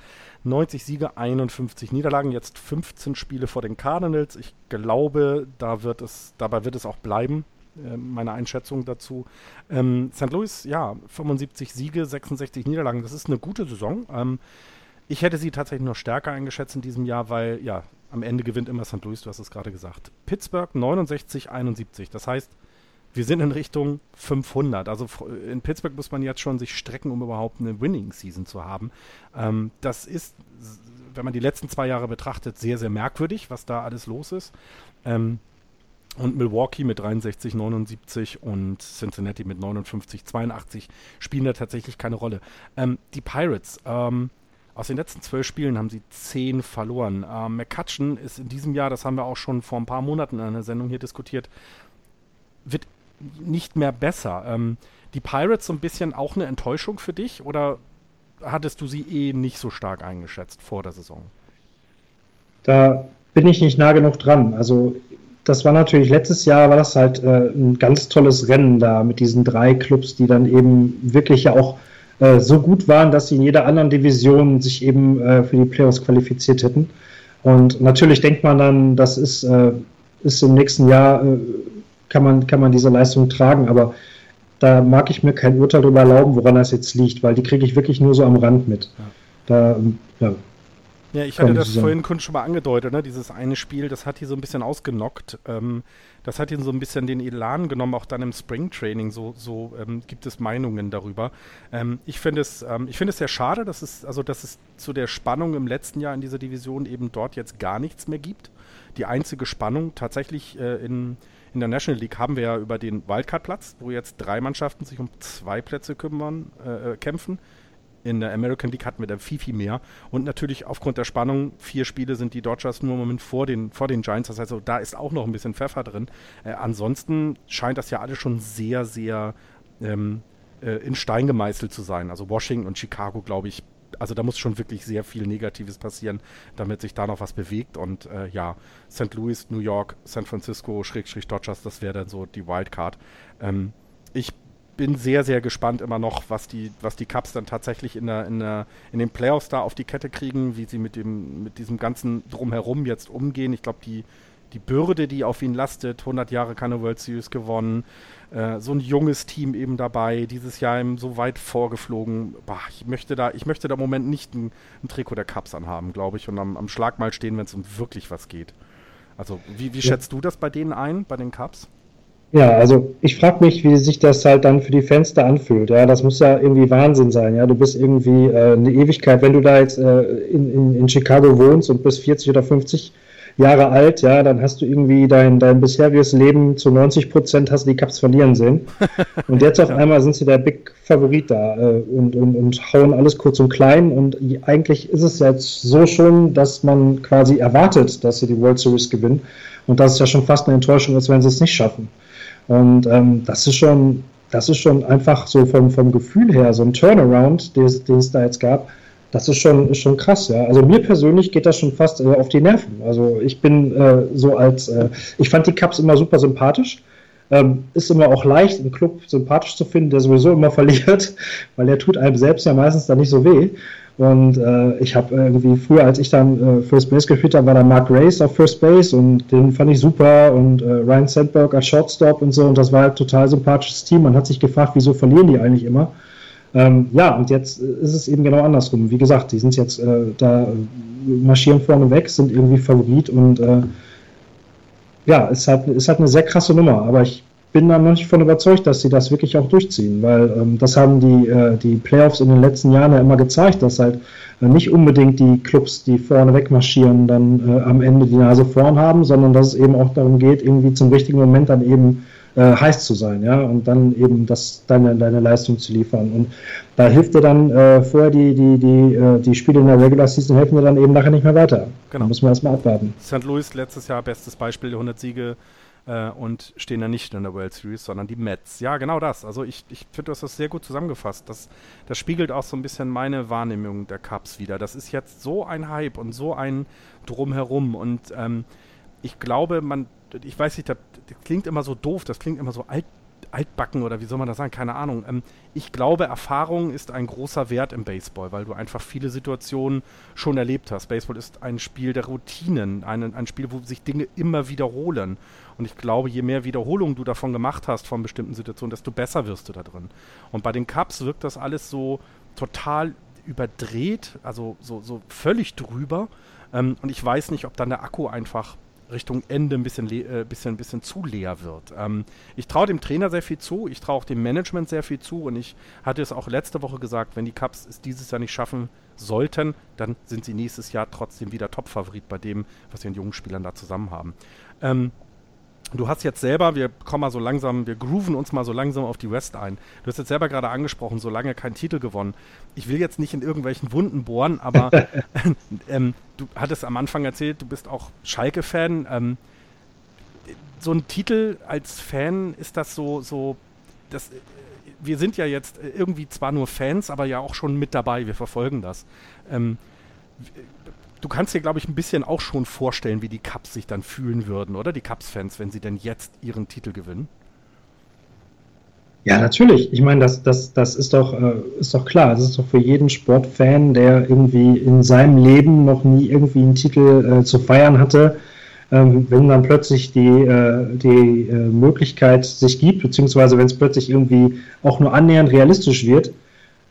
90 Siege, 51 Niederlagen, jetzt 15 Spiele vor den Cardinals. Ich glaube, da wird es, dabei wird es auch bleiben. Äh, meine Einschätzung dazu. Ähm, St. Louis, ja, 75 Siege, 66 Niederlagen. Das ist eine gute Saison. Ähm, ich hätte sie tatsächlich noch stärker eingeschätzt in diesem Jahr, weil, ja, am Ende gewinnt immer St. Louis, du hast es gerade gesagt. Pittsburgh 69, 71. Das heißt, wir sind in Richtung 500. Also in Pittsburgh muss man jetzt schon sich strecken, um überhaupt eine Winning Season zu haben. Ähm, das ist, wenn man die letzten zwei Jahre betrachtet, sehr, sehr merkwürdig, was da alles los ist. Ähm, und Milwaukee mit 63, 79 und Cincinnati mit 59, 82 spielen da tatsächlich keine Rolle. Ähm, die Pirates, ähm, aus den letzten zwölf Spielen haben sie zehn verloren. Ähm, McCutcheon ist in diesem Jahr, das haben wir auch schon vor ein paar Monaten in einer Sendung hier diskutiert, wird nicht mehr besser. Ähm, die Pirates so ein bisschen auch eine Enttäuschung für dich oder hattest du sie eh nicht so stark eingeschätzt vor der Saison? Da bin ich nicht nah genug dran. Also das war natürlich letztes Jahr war das halt äh, ein ganz tolles Rennen da mit diesen drei Clubs, die dann eben wirklich ja auch äh, so gut waren, dass sie in jeder anderen Division sich eben äh, für die Playoffs qualifiziert hätten. Und natürlich denkt man dann, das ist, äh, ist im nächsten Jahr äh, kann man, kann man diese Leistung tragen, aber da mag ich mir kein Urteil darüber erlauben, woran das jetzt liegt, weil die kriege ich wirklich nur so am Rand mit. Da, ja. Ja, ich hatte das zusammen. vorhin schon mal angedeutet, ne? dieses eine Spiel, das hat hier so ein bisschen ausgenockt. Ähm, das hat ihnen so ein bisschen den Elan genommen, auch dann im Springtraining. So, so ähm, gibt es Meinungen darüber. Ähm, ich finde es, ähm, ich es sehr schade, dass es, also dass es zu der Spannung im letzten Jahr in dieser Division eben dort jetzt gar nichts mehr gibt. Die einzige Spannung tatsächlich äh, in in der National League haben wir ja über den Wildcard-Platz, wo jetzt drei Mannschaften sich um zwei Plätze kümmern, äh, äh, kämpfen. In der American League hatten wir da viel, viel mehr. Und natürlich aufgrund der Spannung, vier Spiele sind die Dodgers nur im Moment vor den, vor den Giants. Das heißt, also, da ist auch noch ein bisschen Pfeffer drin. Äh, ansonsten scheint das ja alles schon sehr, sehr ähm, äh, in Stein gemeißelt zu sein. Also Washington und Chicago, glaube ich, also da muss schon wirklich sehr viel Negatives passieren, damit sich da noch was bewegt. Und äh, ja, St. Louis, New York, San Francisco, Schrägstrich Dodgers, das wäre dann so die Wildcard. Ähm, ich bin sehr, sehr gespannt immer noch, was die, was die Cubs dann tatsächlich in, der, in, der, in den Playoffs da auf die Kette kriegen, wie sie mit, dem, mit diesem ganzen Drumherum jetzt umgehen. Ich glaube, die, die Bürde, die auf ihn lastet, 100 Jahre keine World Series gewonnen, äh, so ein junges Team eben dabei, dieses Jahr eben so weit vorgeflogen. Bah, ich möchte da, ich möchte da im Moment nicht ein, ein Trikot der Cups anhaben, glaube ich, und am, am Schlag mal stehen, wenn es um wirklich was geht. Also, wie, wie ja. schätzt du das bei denen ein, bei den Cups? Ja, also ich frage mich, wie sich das halt dann für die Fans da anfühlt. Ja, das muss ja irgendwie Wahnsinn sein. Ja, du bist irgendwie äh, eine Ewigkeit, wenn du da jetzt äh, in, in, in Chicago wohnst und bist 40 oder 50 Jahre alt, ja, dann hast du irgendwie dein, dein bisheriges Leben zu 90 Prozent hast du die Cups verlieren sehen. Und jetzt auf einmal sind sie der Big Favorit da äh, und, und, und hauen alles kurz und klein. Und eigentlich ist es jetzt so schon, dass man quasi erwartet, dass sie die World Series gewinnen. Und das ist ja schon fast eine Enttäuschung, als wenn sie es nicht schaffen. Und ähm, das ist schon, das ist schon einfach so vom, vom Gefühl her, so ein Turnaround, den es da jetzt gab, das ist schon, ist schon krass, ja. Also mir persönlich geht das schon fast äh, auf die Nerven. Also ich bin äh, so als, äh, ich fand die Cups immer super sympathisch. Ähm, ist immer auch leicht, einen Club sympathisch zu finden, der sowieso immer verliert, weil der tut einem selbst ja meistens dann nicht so weh. Und äh, ich habe irgendwie früher, als ich dann äh, First Base gespielt habe, war da Mark Race auf First Base und den fand ich super und äh, Ryan Sandberg als Shortstop und so und das war halt total sympathisches Team. Man hat sich gefragt, wieso verlieren die eigentlich immer? Ähm, ja, und jetzt ist es eben genau andersrum. Wie gesagt, die sind jetzt äh, da, marschieren vorne weg, sind irgendwie Favorit und äh, ja, ist halt, ist halt eine sehr krasse Nummer. Aber ich bin da noch nicht von überzeugt, dass sie das wirklich auch durchziehen, weil ähm, das haben die, äh, die Playoffs in den letzten Jahren ja immer gezeigt, dass halt äh, nicht unbedingt die Clubs, die vorne wegmarschieren, dann äh, am Ende die Nase vorn haben, sondern dass es eben auch darum geht, irgendwie zum richtigen Moment dann eben äh, heiß zu sein, ja, und dann eben das, deine, deine Leistung zu liefern. Und da hilft dir dann äh, vorher die, die, die, äh, die Spiele in der Regular Season helfen dir dann eben nachher nicht mehr weiter. Genau. Da muss man erstmal abwarten. St. Louis letztes Jahr bestes Beispiel, 100 Siege äh, und stehen da nicht in der World Series, sondern die Mets. Ja, genau das. Also ich, ich finde, du hast das sehr gut zusammengefasst. Das, das spiegelt auch so ein bisschen meine Wahrnehmung der Cups wieder. Das ist jetzt so ein Hype und so ein Drumherum und ähm, ich glaube, man ich weiß nicht, das, das, klingt immer so doof, das klingt immer so alt, altbacken oder wie soll man das sagen, keine Ahnung. Ähm, ich glaube, Erfahrung ist ein großer Wert im Baseball, weil du einfach viele Situationen schon erlebt hast. Baseball ist ein Spiel der Routinen, ein, ein Spiel, wo sich Dinge immer wiederholen. Und ich glaube, je mehr Wiederholungen du davon gemacht hast von bestimmten Situationen, desto besser wirst du da drin. Und bei den Cups wirkt das alles so total überdreht, also so, so völlig drüber. Ähm, und ich weiß nicht, ob dann der Akku einfach Richtung Ende ein bisschen, äh, bisschen, bisschen zu leer wird. Ähm, ich traue dem Trainer sehr viel zu, ich traue auch dem Management sehr viel zu und ich hatte es auch letzte Woche gesagt, wenn die Cups es dieses Jahr nicht schaffen sollten, dann sind sie nächstes Jahr trotzdem wieder Top-Favorit bei dem, was wir in jungen Spielern da zusammen haben. Ähm, Du hast jetzt selber, wir kommen mal so langsam, wir grooven uns mal so langsam auf die West ein. Du hast jetzt selber gerade angesprochen, so lange kein Titel gewonnen. Ich will jetzt nicht in irgendwelchen Wunden bohren, aber ähm, du hattest am Anfang erzählt, du bist auch Schalke-Fan. Ähm, so ein Titel als Fan ist das so, so, das, wir sind ja jetzt irgendwie zwar nur Fans, aber ja auch schon mit dabei, wir verfolgen das. Ähm, du kannst dir, glaube ich, ein bisschen auch schon vorstellen, wie die Cups sich dann fühlen würden, oder? Die Cups-Fans, wenn sie denn jetzt ihren Titel gewinnen. Ja, natürlich. Ich meine, das, das, das ist, doch, äh, ist doch klar. Das ist doch für jeden Sportfan, der irgendwie in seinem Leben noch nie irgendwie einen Titel äh, zu feiern hatte, ähm, wenn dann plötzlich die, äh, die äh, Möglichkeit sich gibt, beziehungsweise wenn es plötzlich irgendwie auch nur annähernd realistisch wird,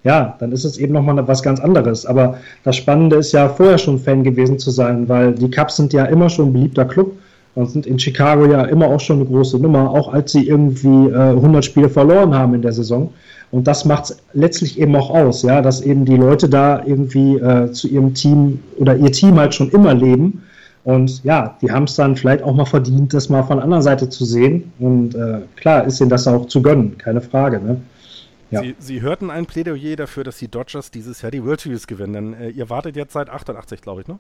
ja, dann ist es eben nochmal was ganz anderes. Aber das Spannende ist ja, vorher schon Fan gewesen zu sein, weil die Cubs sind ja immer schon ein beliebter Club und sind in Chicago ja immer auch schon eine große Nummer, auch als sie irgendwie äh, 100 Spiele verloren haben in der Saison. Und das macht es letztlich eben auch aus, ja, dass eben die Leute da irgendwie äh, zu ihrem Team oder ihr Team halt schon immer leben. Und ja, die haben es dann vielleicht auch mal verdient, das mal von der anderen Seite zu sehen. Und äh, klar ist ihnen das auch zu gönnen, keine Frage. Ne? Ja. Sie, Sie, hörten ein Plädoyer dafür, dass die Dodgers dieses Jahr die World Series gewinnen. Denn äh, ihr wartet jetzt seit 88, glaube ich, ne?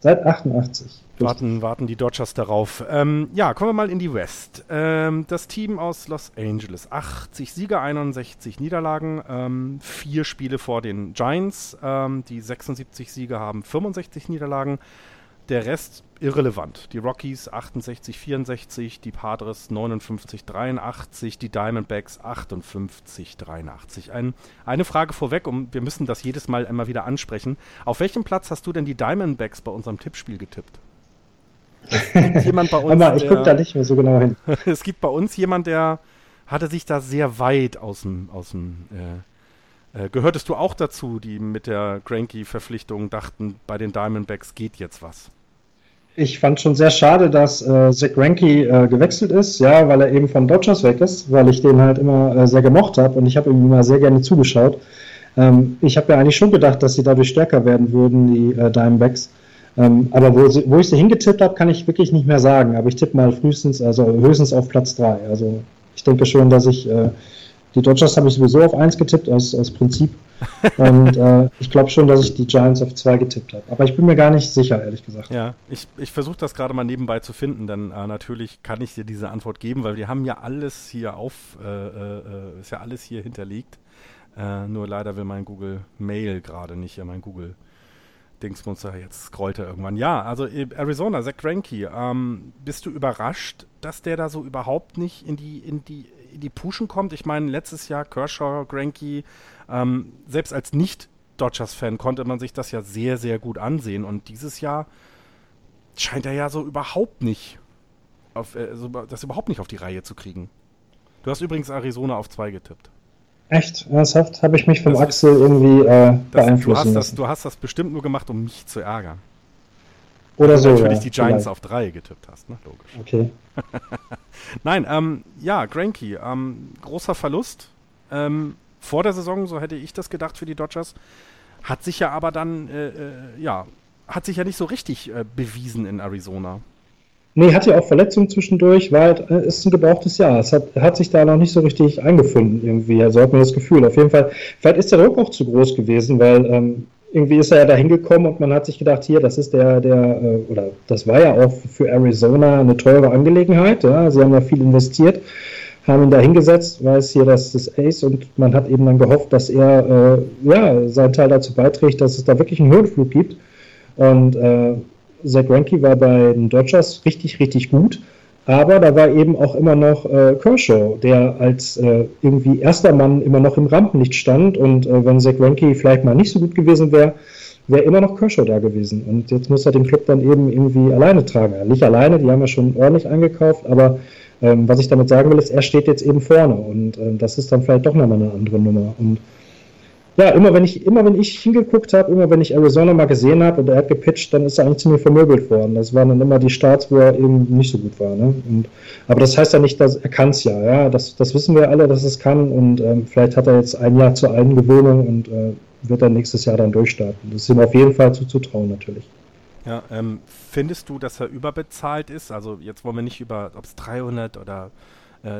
Seit 88. Warten, warten die Dodgers darauf. Ähm, ja, kommen wir mal in die West. Ähm, das Team aus Los Angeles. 80 Sieger, 61 Niederlagen. Ähm, vier Spiele vor den Giants. Ähm, die 76 Sieger haben 65 Niederlagen. Der Rest irrelevant. Die Rockies 68, 64, die Padres 59, 83, die Diamondbacks 58, 83. Ein, eine Frage vorweg, und wir müssen das jedes Mal immer wieder ansprechen. Auf welchem Platz hast du denn die Diamondbacks bei unserem Tippspiel getippt? jemand bei uns. Aber ich gucke da nicht mehr so genau hin. es gibt bei uns jemand, der hatte sich da sehr weit aus dem, aus dem äh, äh, gehörtest du auch dazu, die mit der Granky-Verpflichtung dachten, bei den Diamondbacks geht jetzt was? Ich fand schon sehr schade, dass äh, Zach Greinke äh, gewechselt ist, ja, weil er eben von Dodgers weg ist, weil ich den halt immer äh, sehr gemocht habe und ich habe ihm immer sehr gerne zugeschaut. Ähm, ich habe ja eigentlich schon gedacht, dass sie dadurch stärker werden würden, die äh, Diamondbacks. Ähm, aber wo, sie, wo ich sie hingetippt habe, kann ich wirklich nicht mehr sagen. Aber ich tippe mal frühestens, also höchstens auf Platz 3. Also ich denke schon, dass ich äh, die Dodgers habe ich sowieso auf 1 getippt, aus, aus Prinzip. Und äh, ich glaube schon, dass ich die Giants auf 2 getippt habe. Aber ich bin mir gar nicht sicher, ehrlich gesagt. Ja, ich, ich versuche das gerade mal nebenbei zu finden, denn äh, natürlich kann ich dir diese Antwort geben, weil wir haben ja alles hier auf, äh, äh, äh ist ja alles hier hinterlegt. Äh, nur leider will mein Google Mail gerade nicht, ja mein Google Dingsmonster, jetzt scrollt er irgendwann. Ja, also Arizona, Zach Greinke, ähm, bist du überrascht, dass der da so überhaupt nicht in die, in die die Puschen kommt. Ich meine, letztes Jahr Kershaw, Granky, ähm, selbst als Nicht-Dodgers-Fan konnte man sich das ja sehr, sehr gut ansehen. Und dieses Jahr scheint er ja so überhaupt nicht, auf, äh, so, das überhaupt nicht auf die Reihe zu kriegen. Du hast übrigens Arizona auf zwei getippt. Echt? Ernsthaft? Habe ich mich vom das Axel irgendwie äh, beeinflussen du hast, das, du hast das bestimmt nur gemacht, um mich zu ärgern. Oder so. Natürlich ja, die Giants vielleicht. auf drei getippt hast, ne? Logisch. Okay. Nein, ähm, ja, Granky, ähm, großer Verlust. Ähm, vor der Saison, so hätte ich das gedacht für die Dodgers. Hat sich ja aber dann, äh, äh, ja, hat sich ja nicht so richtig äh, bewiesen in Arizona. Nee, hat ja auch Verletzungen zwischendurch, war halt, äh, ist ein gebrauchtes Jahr. Es hat, hat sich da noch nicht so richtig eingefunden irgendwie. Also hat man das Gefühl. Auf jeden Fall, vielleicht ist der Druck auch zu groß gewesen, weil ähm, irgendwie ist er ja da hingekommen und man hat sich gedacht, hier, das ist der, der, äh, oder das war ja auch für Arizona eine teure Angelegenheit. Ja? Sie haben ja viel investiert, haben ihn da hingesetzt, weiß hier, das ist Ace und man hat eben dann gehofft, dass er äh, ja, seinen Teil dazu beiträgt, dass es da wirklich einen Höhenflug gibt. Und äh, Zach Greinke war bei den Dodgers richtig, richtig gut. Aber da war eben auch immer noch äh, Kershaw, der als äh, irgendwie erster Mann immer noch im Rampenlicht stand. Und äh, wenn Zach Greinke vielleicht mal nicht so gut gewesen wäre, wäre immer noch Kershaw da gewesen. Und jetzt muss er den Club dann eben irgendwie alleine tragen. Nicht alleine, die haben ja schon ordentlich eingekauft, aber ähm, was ich damit sagen will, ist, er steht jetzt eben vorne. Und ähm, das ist dann vielleicht doch nochmal eine andere Nummer. Und ja, immer wenn ich, immer wenn ich hingeguckt habe, immer wenn ich Arizona mal gesehen habe und er hat gepitcht, dann ist er eigentlich ziemlich vermöbelt worden. Das waren dann immer die Starts, wo er eben nicht so gut war. Ne? Und, aber das heißt ja nicht, dass er kann es ja. ja? Das, das wissen wir alle, dass es kann. Und ähm, vielleicht hat er jetzt ein Jahr zur Eingewöhnung und äh, wird dann nächstes Jahr dann durchstarten. Das ist ihm auf jeden Fall zuzutrauen, natürlich. Ja, ähm, findest du, dass er überbezahlt ist? Also jetzt wollen wir nicht über, ob es 300 oder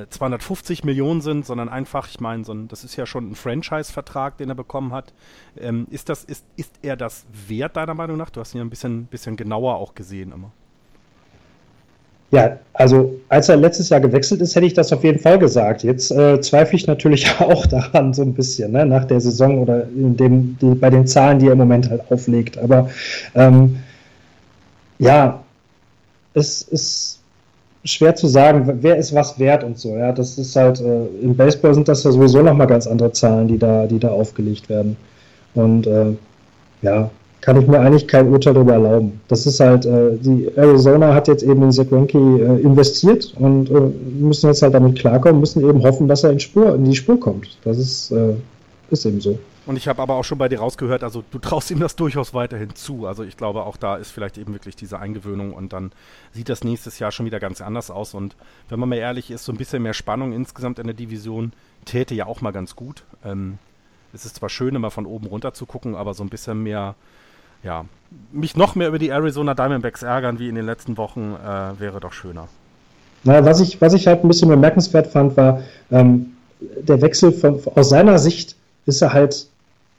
250 äh, Millionen sind, sondern einfach, ich meine, so das ist ja schon ein Franchise-Vertrag, den er bekommen hat. Ähm, ist, das, ist, ist er das wert, deiner Meinung nach? Du hast ihn ja ein bisschen, bisschen genauer auch gesehen immer. Ja, also als er letztes Jahr gewechselt ist, hätte ich das auf jeden Fall gesagt. Jetzt äh, zweifle ich natürlich auch daran so ein bisschen, ne, nach der Saison oder in dem, die, bei den Zahlen, die er im Moment halt auflegt. Aber ähm, ja, es ist schwer zu sagen, wer ist was wert und so. Ja, das ist halt, äh, im Baseball sind das ja sowieso nochmal ganz andere Zahlen, die da, die da aufgelegt werden. Und äh, ja, kann ich mir eigentlich kein Urteil darüber erlauben. Das ist halt, äh, die Arizona hat jetzt eben in Sekwenki äh, investiert und äh, müssen jetzt halt damit klarkommen, müssen eben hoffen, dass er in, Spur, in die Spur kommt. Das ist, äh, ist eben so. Und ich habe aber auch schon bei dir rausgehört, also du traust ihm das durchaus weiterhin zu. Also ich glaube, auch da ist vielleicht eben wirklich diese Eingewöhnung und dann sieht das nächstes Jahr schon wieder ganz anders aus. Und wenn man mal ehrlich ist, so ein bisschen mehr Spannung insgesamt in der Division täte ja auch mal ganz gut. Ähm, es ist zwar schön, immer von oben runter zu gucken, aber so ein bisschen mehr, ja, mich noch mehr über die Arizona Diamondbacks ärgern wie in den letzten Wochen äh, wäre doch schöner. Na, was ich, was ich halt ein bisschen bemerkenswert fand, war ähm, der Wechsel von, aus seiner Sicht ist er halt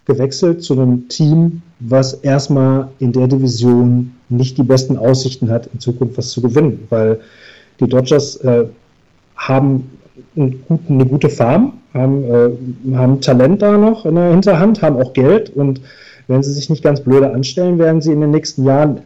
gewechselt zu einem Team, was erstmal in der Division nicht die besten Aussichten hat, in Zukunft was zu gewinnen, weil die Dodgers äh, haben eine gute Farm, haben, äh, haben Talent da noch in der Hinterhand, haben auch Geld. Und wenn sie sich nicht ganz blöde anstellen, werden sie in den nächsten Jahren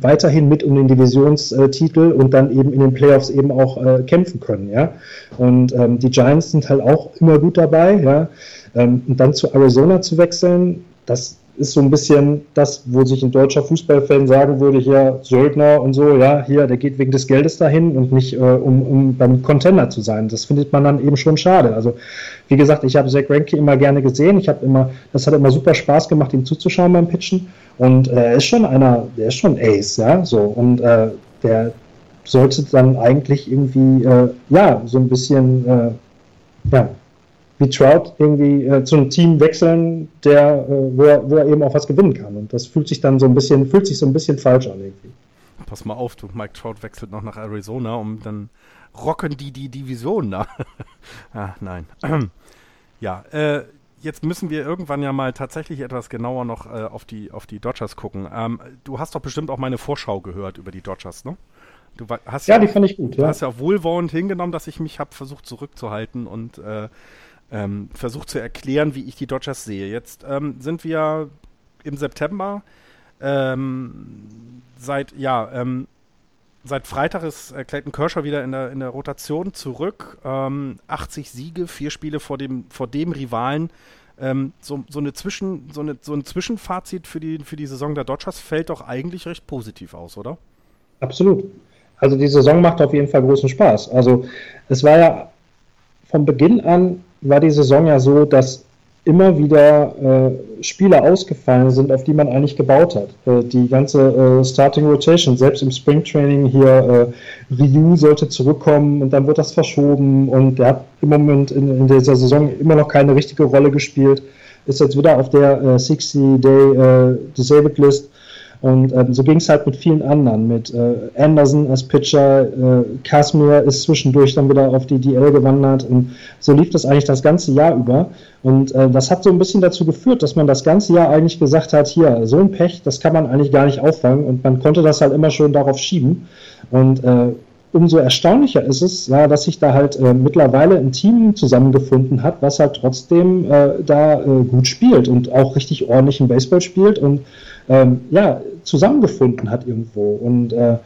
weiterhin mit um den Divisionstitel und dann eben in den Playoffs eben auch äh, kämpfen können, ja. Und ähm, die Giants sind halt auch immer gut dabei, ja. Ähm, und dann zu Arizona zu wechseln, das ist so ein bisschen das, wo sich ein deutscher Fußballfan sagen würde, hier Söldner und so, ja, hier, der geht wegen des Geldes dahin und nicht, äh, um, um beim Contender zu sein. Das findet man dann eben schon schade. Also, wie gesagt, ich habe Zach Ranke immer gerne gesehen. Ich habe immer, das hat immer super Spaß gemacht, ihm zuzuschauen beim Pitchen. Und äh, er ist schon einer, der ist schon Ace, ja, so. Und äh, der sollte dann eigentlich irgendwie, äh, ja, so ein bisschen, äh, ja, wie Trout irgendwie äh, zu einem Team wechseln, der, äh, wo, er, wo er eben auch was gewinnen kann. Und das fühlt sich dann so ein bisschen, fühlt sich so ein bisschen falsch an irgendwie. Pass mal auf, du, Mike Trout wechselt noch nach Arizona, um dann rocken die die Division da. ah, nein. ja, äh, jetzt müssen wir irgendwann ja mal tatsächlich etwas genauer noch äh, auf, die, auf die Dodgers gucken. Ähm, du hast doch bestimmt auch meine Vorschau gehört über die Dodgers, ne? Du hast ja, ja die fand ich gut. Du ja. hast ja wohlwollend hingenommen, dass ich mich habe versucht zurückzuhalten und äh, ähm, versucht zu erklären, wie ich die Dodgers sehe. Jetzt ähm, sind wir im September. Ähm, seit, ja, ähm, seit Freitag ist äh, Clayton Kershaw wieder in der, in der Rotation zurück. 80 ähm, Siege, vier Spiele vor dem, vor dem Rivalen. Ähm, so, so, eine Zwischen, so, eine, so ein Zwischenfazit für die, für die Saison der Dodgers fällt doch eigentlich recht positiv aus, oder? Absolut. Also die Saison macht auf jeden Fall großen Spaß. Also es war ja von Beginn an war die Saison ja so, dass immer wieder äh, Spieler ausgefallen sind, auf die man eigentlich gebaut hat. Äh, die ganze äh, Starting Rotation, selbst im Springtraining hier, äh, Ryu sollte zurückkommen und dann wird das verschoben und der hat im Moment in, in dieser Saison immer noch keine richtige Rolle gespielt. Ist jetzt wieder auf der 60-Day äh, Disabled List und ähm, so ging es halt mit vielen anderen, mit äh, Anderson als Pitcher, äh, Casimir ist zwischendurch dann wieder auf die DL gewandert und so lief das eigentlich das ganze Jahr über. Und äh, das hat so ein bisschen dazu geführt, dass man das ganze Jahr eigentlich gesagt hat, hier, so ein Pech, das kann man eigentlich gar nicht auffangen und man konnte das halt immer schön darauf schieben. Und äh, umso erstaunlicher ist es, ja, dass sich da halt äh, mittlerweile ein Team zusammengefunden hat, was halt trotzdem äh, da äh, gut spielt und auch richtig ordentlichen Baseball spielt und ähm, ja, zusammengefunden hat irgendwo. Und äh,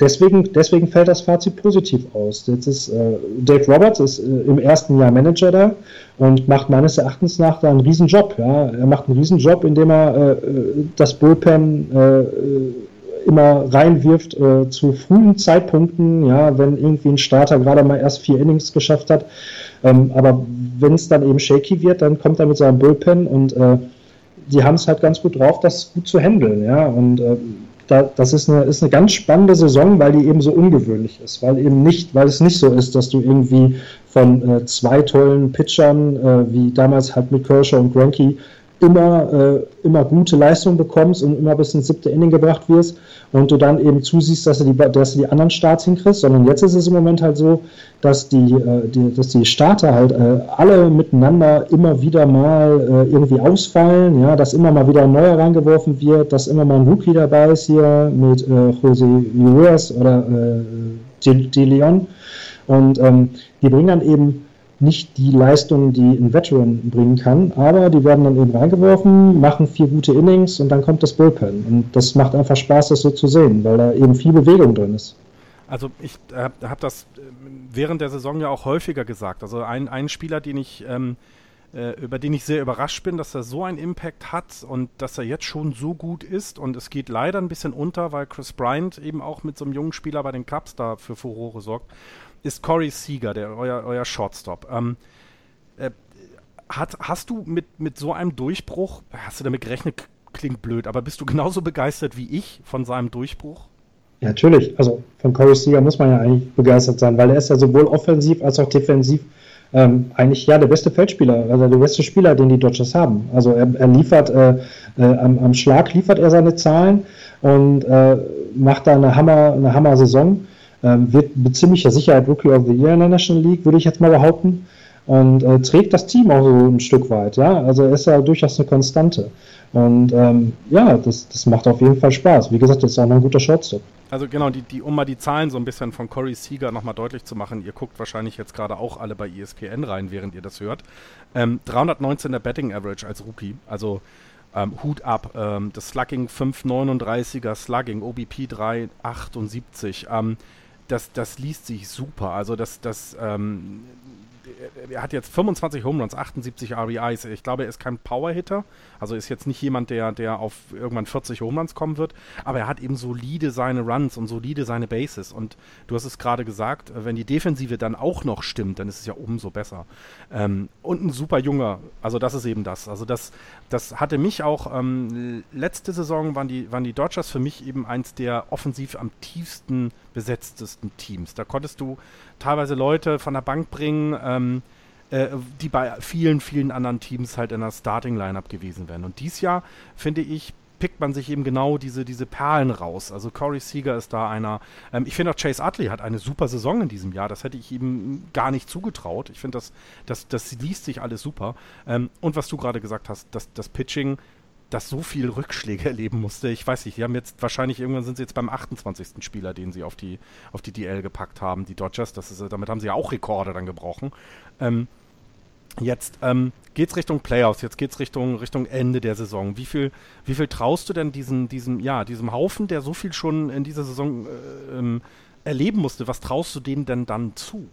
deswegen, deswegen fällt das Fazit positiv aus. Jetzt ist äh, Dave Roberts ist äh, im ersten Jahr Manager da und macht meines Erachtens nach da einen Riesenjob. Ja? Er macht einen Riesenjob, indem er äh, das Bullpen äh, immer reinwirft äh, zu frühen Zeitpunkten, ja, wenn irgendwie ein Starter gerade mal erst vier Innings geschafft hat. Ähm, aber wenn es dann eben shaky wird, dann kommt er mit seinem Bullpen und äh, die haben es halt ganz gut drauf, das gut zu handeln, ja. Und äh, da, das ist eine, ist eine ganz spannende Saison, weil die eben so ungewöhnlich ist, weil eben nicht, weil es nicht so ist, dass du irgendwie von äh, zwei tollen Pitchern, äh, wie damals halt mit Kershaw und Granky, immer, äh, immer gute Leistung bekommst und immer bis ins siebte Inning gebracht wirst und du dann eben zusiehst, dass du die, dass du die anderen Starts hinkriegst, sondern jetzt ist es im Moment halt so, dass die, äh, die dass die Starter halt äh, alle miteinander immer wieder mal äh, irgendwie ausfallen, ja, dass immer mal wieder ein neuer reingeworfen wird, dass immer mal ein Rookie dabei ist hier mit äh, José Urias oder äh, De Leon. Und ähm, die bringen dann eben nicht die Leistung, die ein Veteran bringen kann, aber die werden dann eben reingeworfen, machen vier gute Innings und dann kommt das Bullpen. Und das macht einfach Spaß, das so zu sehen, weil da eben viel Bewegung drin ist. Also ich äh, habe das äh, während der Saison ja auch häufiger gesagt. Also ein, ein Spieler, den ich, ähm, äh, über den ich sehr überrascht bin, dass er so einen Impact hat und dass er jetzt schon so gut ist. Und es geht leider ein bisschen unter, weil Chris Bryant eben auch mit so einem jungen Spieler bei den Cubs da für Furore sorgt ist Corey Seager, der euer, euer Shortstop. Ähm, äh, hat, hast du mit, mit so einem Durchbruch, hast du damit gerechnet, klingt blöd, aber bist du genauso begeistert wie ich von seinem Durchbruch? Ja, natürlich. Also von Corey Seager muss man ja eigentlich begeistert sein, weil er ist ja sowohl offensiv als auch defensiv ähm, eigentlich ja der beste Feldspieler, also der beste Spieler, den die Dodgers haben. Also er, er liefert äh, äh, am, am, Schlag liefert er seine Zahlen und äh, macht da eine Hammer, eine Hammer Saison. Ähm, wird mit ziemlicher Sicherheit Rookie of the Year in der National League, würde ich jetzt mal behaupten. Und äh, trägt das Team auch so ein Stück weit, ja. Also ist ja durchaus eine Konstante. Und ähm, ja, das, das macht auf jeden Fall Spaß. Wie gesagt, das ist auch noch ein guter Shortstop. Also genau, die, die, um mal die Zahlen so ein bisschen von Corey Seager nochmal deutlich zu machen, ihr guckt wahrscheinlich jetzt gerade auch alle bei ESPN rein, während ihr das hört. Ähm, 319er Betting Average als Rookie, also ähm, Hut ab. Ähm, das Slugging 5,39er Slugging, OBP 3,78. Ähm, das, das liest sich super. Also das, das ähm, er hat jetzt 25 Home Runs, 78 RBIs. Ich glaube, er ist kein Power-Hitter. Also ist jetzt nicht jemand, der, der auf irgendwann 40 Home Runs kommen wird. Aber er hat eben solide seine Runs und solide seine Bases. Und du hast es gerade gesagt, wenn die Defensive dann auch noch stimmt, dann ist es ja umso besser. Ähm, und ein super junger. Also das ist eben das. Also das, das hatte mich auch, ähm, letzte Saison waren die, waren die Dodgers für mich eben eins der offensiv am tiefsten besetztesten Teams. Da konntest du teilweise Leute von der Bank bringen, ähm, äh, die bei vielen, vielen anderen Teams halt in der Starting-Lineup gewesen wären. Und dies Jahr, finde ich, pickt man sich eben genau diese, diese Perlen raus. Also Corey Seager ist da einer. Ähm, ich finde auch Chase Utley hat eine super Saison in diesem Jahr. Das hätte ich ihm gar nicht zugetraut. Ich finde, das, das, das liest sich alles super. Ähm, und was du gerade gesagt hast, das, das Pitching das so viel Rückschläge erleben musste. Ich weiß nicht, die haben jetzt wahrscheinlich irgendwann sind sie jetzt beim 28. Spieler, den sie auf die, auf die DL gepackt haben, die Dodgers. Das ist, damit haben sie ja auch Rekorde dann gebrochen. Ähm, jetzt ähm, es Richtung Playoffs, jetzt geht es Richtung, Richtung Ende der Saison. Wie viel, wie viel traust du denn diesen, diesem, ja, diesem Haufen, der so viel schon in dieser Saison äh, ähm, erleben musste, was traust du denen denn dann zu?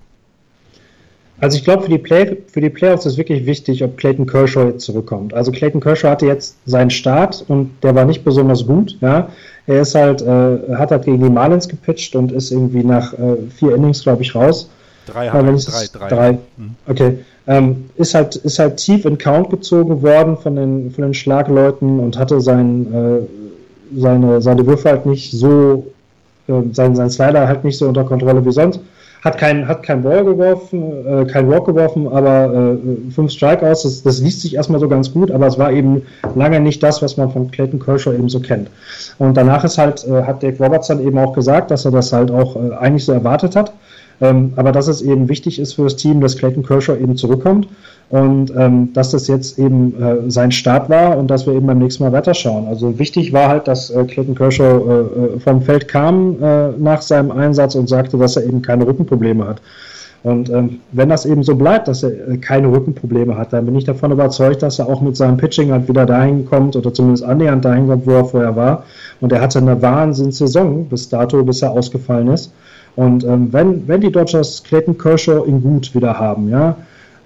Also ich glaube, für, die Play für die Playoffs ist wirklich wichtig, ob Clayton Kershaw jetzt zurückkommt. Also Clayton Kershaw hatte jetzt seinen Start und der war nicht besonders gut. Ja. Er ist halt, äh, hat halt gegen die Marlins gepitcht und ist irgendwie nach äh, vier Innings, glaube ich, raus. Drei, haben drei, drei. drei. Mhm. Okay. Ähm, ist halt, ist halt tief in Count gezogen worden von den, von den Schlagleuten und hatte sein, äh, seine, seine Würfe halt nicht so, äh, sein, sein Slider halt nicht so unter Kontrolle wie sonst hat kein, hat kein Ball geworfen, äh, kein Walk geworfen, aber äh, fünf Strikeouts, das, das liest sich erstmal so ganz gut, aber es war eben lange nicht das, was man von Clayton Kershaw eben so kennt. Und danach ist halt, äh, hat Dave Roberts dann eben auch gesagt, dass er das halt auch äh, eigentlich so erwartet hat. Ähm, aber dass es eben wichtig ist für das Team, dass Clayton Kershaw eben zurückkommt und ähm, dass das jetzt eben äh, sein Start war und dass wir eben beim nächsten Mal weiterschauen. Also wichtig war halt, dass äh, Clayton Kershaw äh, äh vom Feld kam äh, nach seinem Einsatz und sagte, dass er eben keine Rückenprobleme hat. Und ähm, wenn das eben so bleibt, dass er äh, keine Rückenprobleme hat, dann bin ich davon überzeugt, dass er auch mit seinem Pitching halt wieder dahin kommt oder zumindest annähernd dahin kommt, wo er vorher war. Und er hatte eine Wahnsinnssaison bis dato, bis er ausgefallen ist. Und ähm, wenn, wenn die Dodgers Clayton Kershaw in gut wieder haben, ja,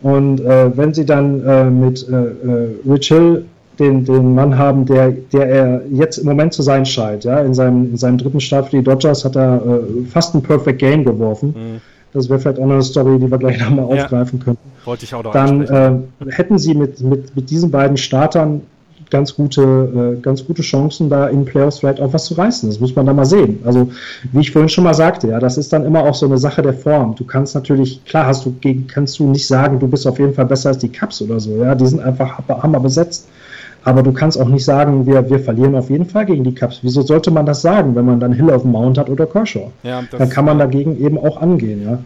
und äh, wenn sie dann äh, mit äh, äh, Rich Hill den, den Mann haben, der, der er jetzt im Moment zu sein scheint, ja, in seinem, in seinem dritten Start für die Dodgers hat er äh, fast ein Perfect Game geworfen. Mhm. Das wäre vielleicht auch noch eine Story, die wir gleich nochmal ja. aufgreifen könnten. Wollte ich auch noch Dann äh, hätten sie mit, mit, mit diesen beiden Startern ganz gute, äh, ganz gute Chancen, da in Playoffs vielleicht auch was zu reißen. Das muss man da mal sehen. Also, wie ich vorhin schon mal sagte, ja, das ist dann immer auch so eine Sache der Form. Du kannst natürlich, klar hast du gegen, kannst du nicht sagen, du bist auf jeden Fall besser als die Cups oder so, ja, die sind einfach hammer besetzt. Aber du kannst auch nicht sagen, wir, wir verlieren auf jeden Fall gegen die Cups. Wieso sollte man das sagen, wenn man dann Hill auf dem Mount hat oder Kershaw? Ja, dann kann man dagegen eben auch angehen, ja.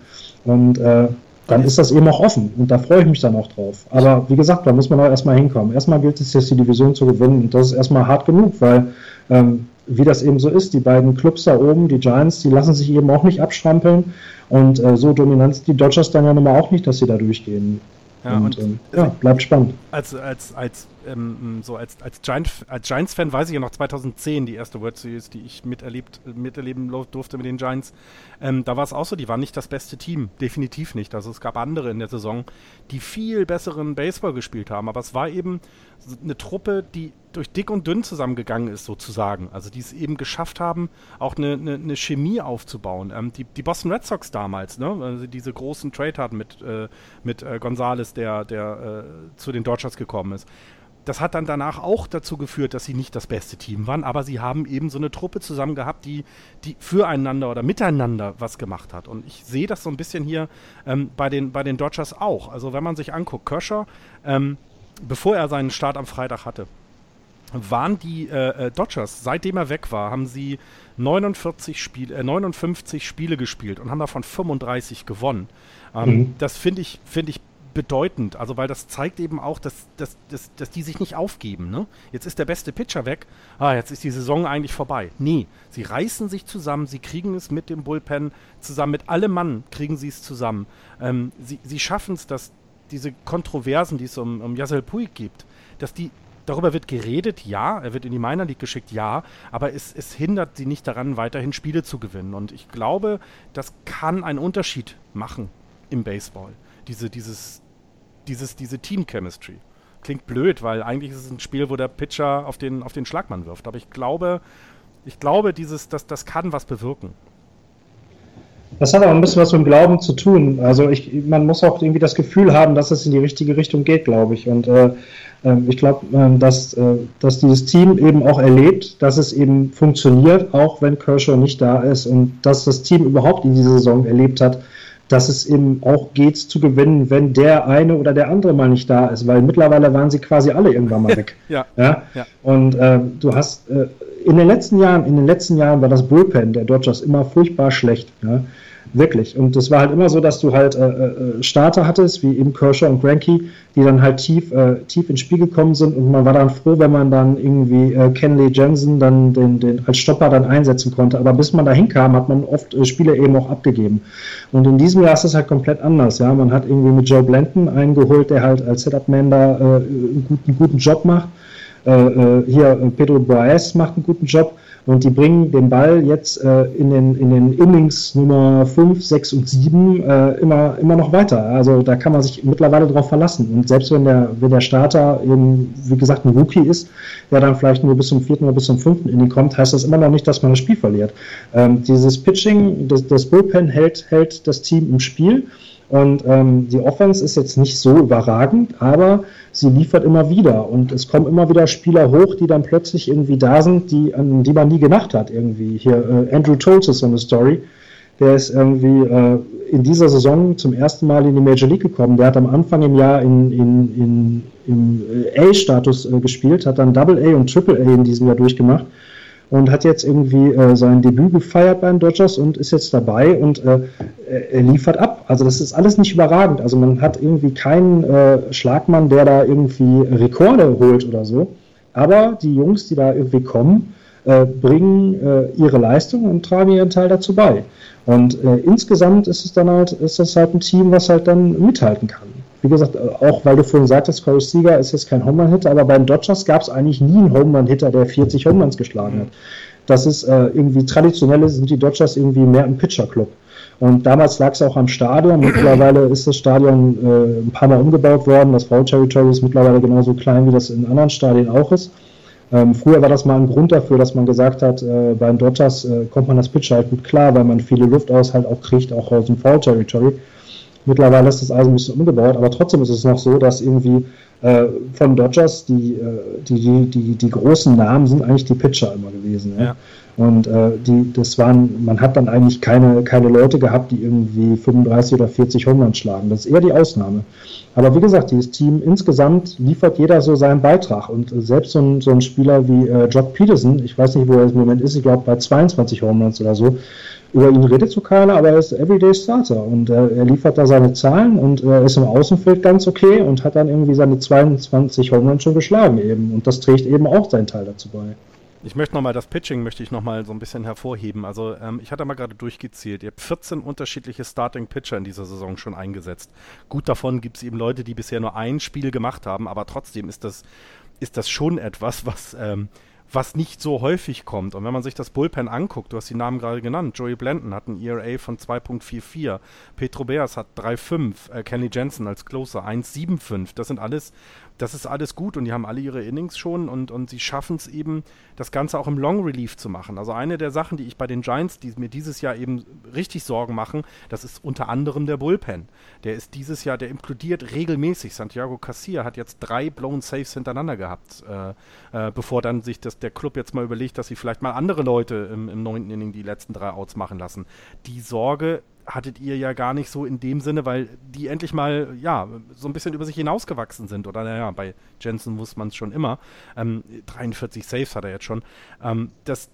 Und äh, dann ist das eben auch offen und da freue ich mich dann auch drauf. Aber wie gesagt, da muss man auch erstmal hinkommen. Erstmal gilt es jetzt, die Division zu gewinnen und das ist erstmal hart genug, weil ähm, wie das eben so ist, die beiden Clubs da oben, die Giants, die lassen sich eben auch nicht abstrampeln und äh, so dominant sind die Dodgers dann ja nun mal auch nicht, dass sie da durchgehen. Ja, und, und ähm, ja, bleibt spannend. Als, als, als, ähm, so als, als, Giant, als Giants-Fan weiß ich ja noch 2010, die erste World Series, die ich miterlebt, miterleben durfte mit den Giants. Ähm, da war es auch so, die waren nicht das beste Team. Definitiv nicht. Also es gab andere in der Saison, die viel besseren Baseball gespielt haben. Aber es war eben eine Truppe, die durch dick und dünn zusammengegangen ist, sozusagen. Also die es eben geschafft haben, auch eine, eine, eine Chemie aufzubauen. Ähm, die, die Boston Red Sox damals, ne? also diese großen Trade hatten mit, äh, mit äh, Gonzales, der, der äh, zu den Dodgers gekommen ist. Das hat dann danach auch dazu geführt, dass sie nicht das beste Team waren, aber sie haben eben so eine Truppe zusammen gehabt, die, die füreinander oder miteinander was gemacht hat. Und ich sehe das so ein bisschen hier ähm, bei, den, bei den Dodgers auch. Also wenn man sich anguckt, Kershaw, ähm, bevor er seinen Start am Freitag hatte, waren die äh, äh Dodgers, seitdem er weg war, haben sie 49 Spiel, äh, 59 Spiele gespielt und haben davon 35 gewonnen. Ähm, mhm. Das finde ich, find ich bedeutend. Also weil das zeigt eben auch, dass, dass, dass, dass die sich nicht aufgeben. Ne? Jetzt ist der beste Pitcher weg. Ah, jetzt ist die Saison eigentlich vorbei. Nee, sie reißen sich zusammen, sie kriegen es mit dem Bullpen zusammen, mit allem Mann kriegen sie es zusammen. Ähm, sie sie schaffen es, dass diese Kontroversen, die es um, um Yasel Puig gibt, dass die Darüber wird geredet, ja. Er wird in die Minor League geschickt, ja. Aber es, es hindert sie nicht daran, weiterhin Spiele zu gewinnen. Und ich glaube, das kann einen Unterschied machen im Baseball. Diese, dieses, dieses, diese Team-Chemistry. Klingt blöd, weil eigentlich ist es ein Spiel, wo der Pitcher auf den, auf den Schlagmann wirft. Aber ich glaube, ich glaube, dieses, das, das kann was bewirken. Das hat auch ein bisschen was mit dem Glauben zu tun. Also ich, man muss auch irgendwie das Gefühl haben, dass es in die richtige Richtung geht, glaube ich. Und äh, ähm, ich glaube, äh, dass, äh, dass dieses Team eben auch erlebt, dass es eben funktioniert, auch wenn Kershaw nicht da ist und dass das Team überhaupt in dieser Saison erlebt hat, dass es eben auch geht zu gewinnen, wenn der eine oder der andere mal nicht da ist, weil mittlerweile waren sie quasi alle irgendwann mal weg. ja, ja? ja. Und äh, du hast äh, in den letzten Jahren, in den letzten Jahren war das Bullpen der Dodgers immer furchtbar schlecht. Ja? Wirklich. Und es war halt immer so, dass du halt äh, äh, Starter hattest, wie eben Kershaw und Granky, die dann halt tief, äh, tief ins Spiel gekommen sind und man war dann froh, wenn man dann irgendwie äh, Kenley Jensen dann den, den als Stopper dann einsetzen konnte. Aber bis man da hinkam, hat man oft äh, Spiele eben auch abgegeben. Und in diesem Jahr ist das halt komplett anders. Ja, man hat irgendwie mit Joe Blanton eingeholt, der halt als Setup-Man da äh, einen, guten, guten Job macht. Äh, hier Pedro Boas macht einen guten Job und die bringen den Ball jetzt äh, in, den, in den Innings Nummer 5, 6 und 7 äh, immer, immer noch weiter. Also da kann man sich mittlerweile drauf verlassen. Und selbst wenn der, wenn der Starter eben, wie gesagt, ein Rookie ist, der dann vielleicht nur bis zum vierten oder bis zum fünften Inning kommt, heißt das immer noch nicht, dass man das Spiel verliert. Ähm, dieses Pitching, das, das Bullpen hält, hält das Team im Spiel. Und ähm, die Offense ist jetzt nicht so überragend, aber sie liefert immer wieder. Und es kommen immer wieder Spieler hoch, die dann plötzlich irgendwie da sind, die, an die man nie gedacht hat. Irgendwie hier äh, Andrew Toles ist so eine Story. Der ist irgendwie äh, in dieser Saison zum ersten Mal in die Major League gekommen. Der hat am Anfang im Jahr in, in, in, im äh, A-Status äh, gespielt, hat dann Double A und Triple A in diesem Jahr durchgemacht und hat jetzt irgendwie äh, sein Debüt gefeiert beim Dodgers und ist jetzt dabei und äh, er liefert ab. Also das ist alles nicht überragend. Also man hat irgendwie keinen äh, Schlagmann, der da irgendwie Rekorde holt oder so. Aber die Jungs, die da irgendwie kommen, äh, bringen äh, ihre Leistung und tragen ihren Teil dazu bei. Und äh, insgesamt ist es dann halt, ist das halt ein Team, was halt dann mithalten kann wie gesagt, auch weil du vorhin sagtest, Corey Seager ist jetzt kein Home-Run-Hitter, aber beim Dodgers gab es eigentlich nie einen Home-Run-Hitter, der 40 Home-Runs geschlagen hat. Das ist äh, irgendwie traditionell sind die Dodgers irgendwie mehr ein Pitcher-Club. Und damals lag es auch am Stadion. Mittlerweile ist das Stadion äh, ein paar Mal umgebaut worden. Das Foul Territory ist mittlerweile genauso klein, wie das in anderen Stadien auch ist. Ähm, früher war das mal ein Grund dafür, dass man gesagt hat, äh, beim Dodgers äh, kommt man das Pitcher halt gut klar, weil man viele Luft aus halt auch kriegt, auch aus dem Foul Territory. Mittlerweile ist das also ein bisschen umgebaut, aber trotzdem ist es noch so, dass irgendwie äh, von Dodgers die, äh, die, die, die, die großen Namen sind eigentlich die Pitcher immer gewesen. Ja? ja. Und äh, die, das waren, man hat dann eigentlich keine, keine Leute gehabt, die irgendwie 35 oder 40 Home schlagen. Das ist eher die Ausnahme. Aber wie gesagt, dieses Team insgesamt liefert jeder so seinen Beitrag. Und selbst so ein, so ein Spieler wie äh, Jock Peterson, ich weiß nicht, wo er im Moment ist, ich glaube bei 22 Home oder so, über ihn redet so keiner, aber er ist Everyday Starter und äh, er liefert da seine Zahlen und äh, ist im Außenfeld ganz okay und hat dann irgendwie seine 22 Home schon geschlagen eben und das trägt eben auch seinen Teil dazu bei. Ich möchte nochmal das Pitching möchte ich nochmal so ein bisschen hervorheben. Also ähm, ich hatte mal gerade durchgezählt. Ihr habt 14 unterschiedliche Starting Pitcher in dieser Saison schon eingesetzt. Gut davon gibt es eben Leute, die bisher nur ein Spiel gemacht haben, aber trotzdem ist das, ist das schon etwas, was ähm, was nicht so häufig kommt. Und wenn man sich das Bullpen anguckt, du hast die Namen gerade genannt, Joey Blanton hat ein ERA von 2.44, Petro Bears hat 3.5, äh, Kenny Jensen als Closer 1.75. Das sind alles das ist alles gut und die haben alle ihre Innings schon und, und sie schaffen es eben, das Ganze auch im Long Relief zu machen. Also eine der Sachen, die ich bei den Giants, die mir dieses Jahr eben richtig Sorgen machen, das ist unter anderem der Bullpen. Der ist dieses Jahr, der implodiert regelmäßig. Santiago Casilla hat jetzt drei Blown Saves hintereinander gehabt, äh, äh, bevor dann sich das, der Club jetzt mal überlegt, dass sie vielleicht mal andere Leute im, im neunten Inning die letzten drei Outs machen lassen. Die Sorge hattet ihr ja gar nicht so in dem Sinne, weil die endlich mal, ja, so ein bisschen über sich hinausgewachsen sind. Oder naja, bei Jensen wusste man es schon immer. Ähm, 43 Saves hat er jetzt schon. Ähm, das,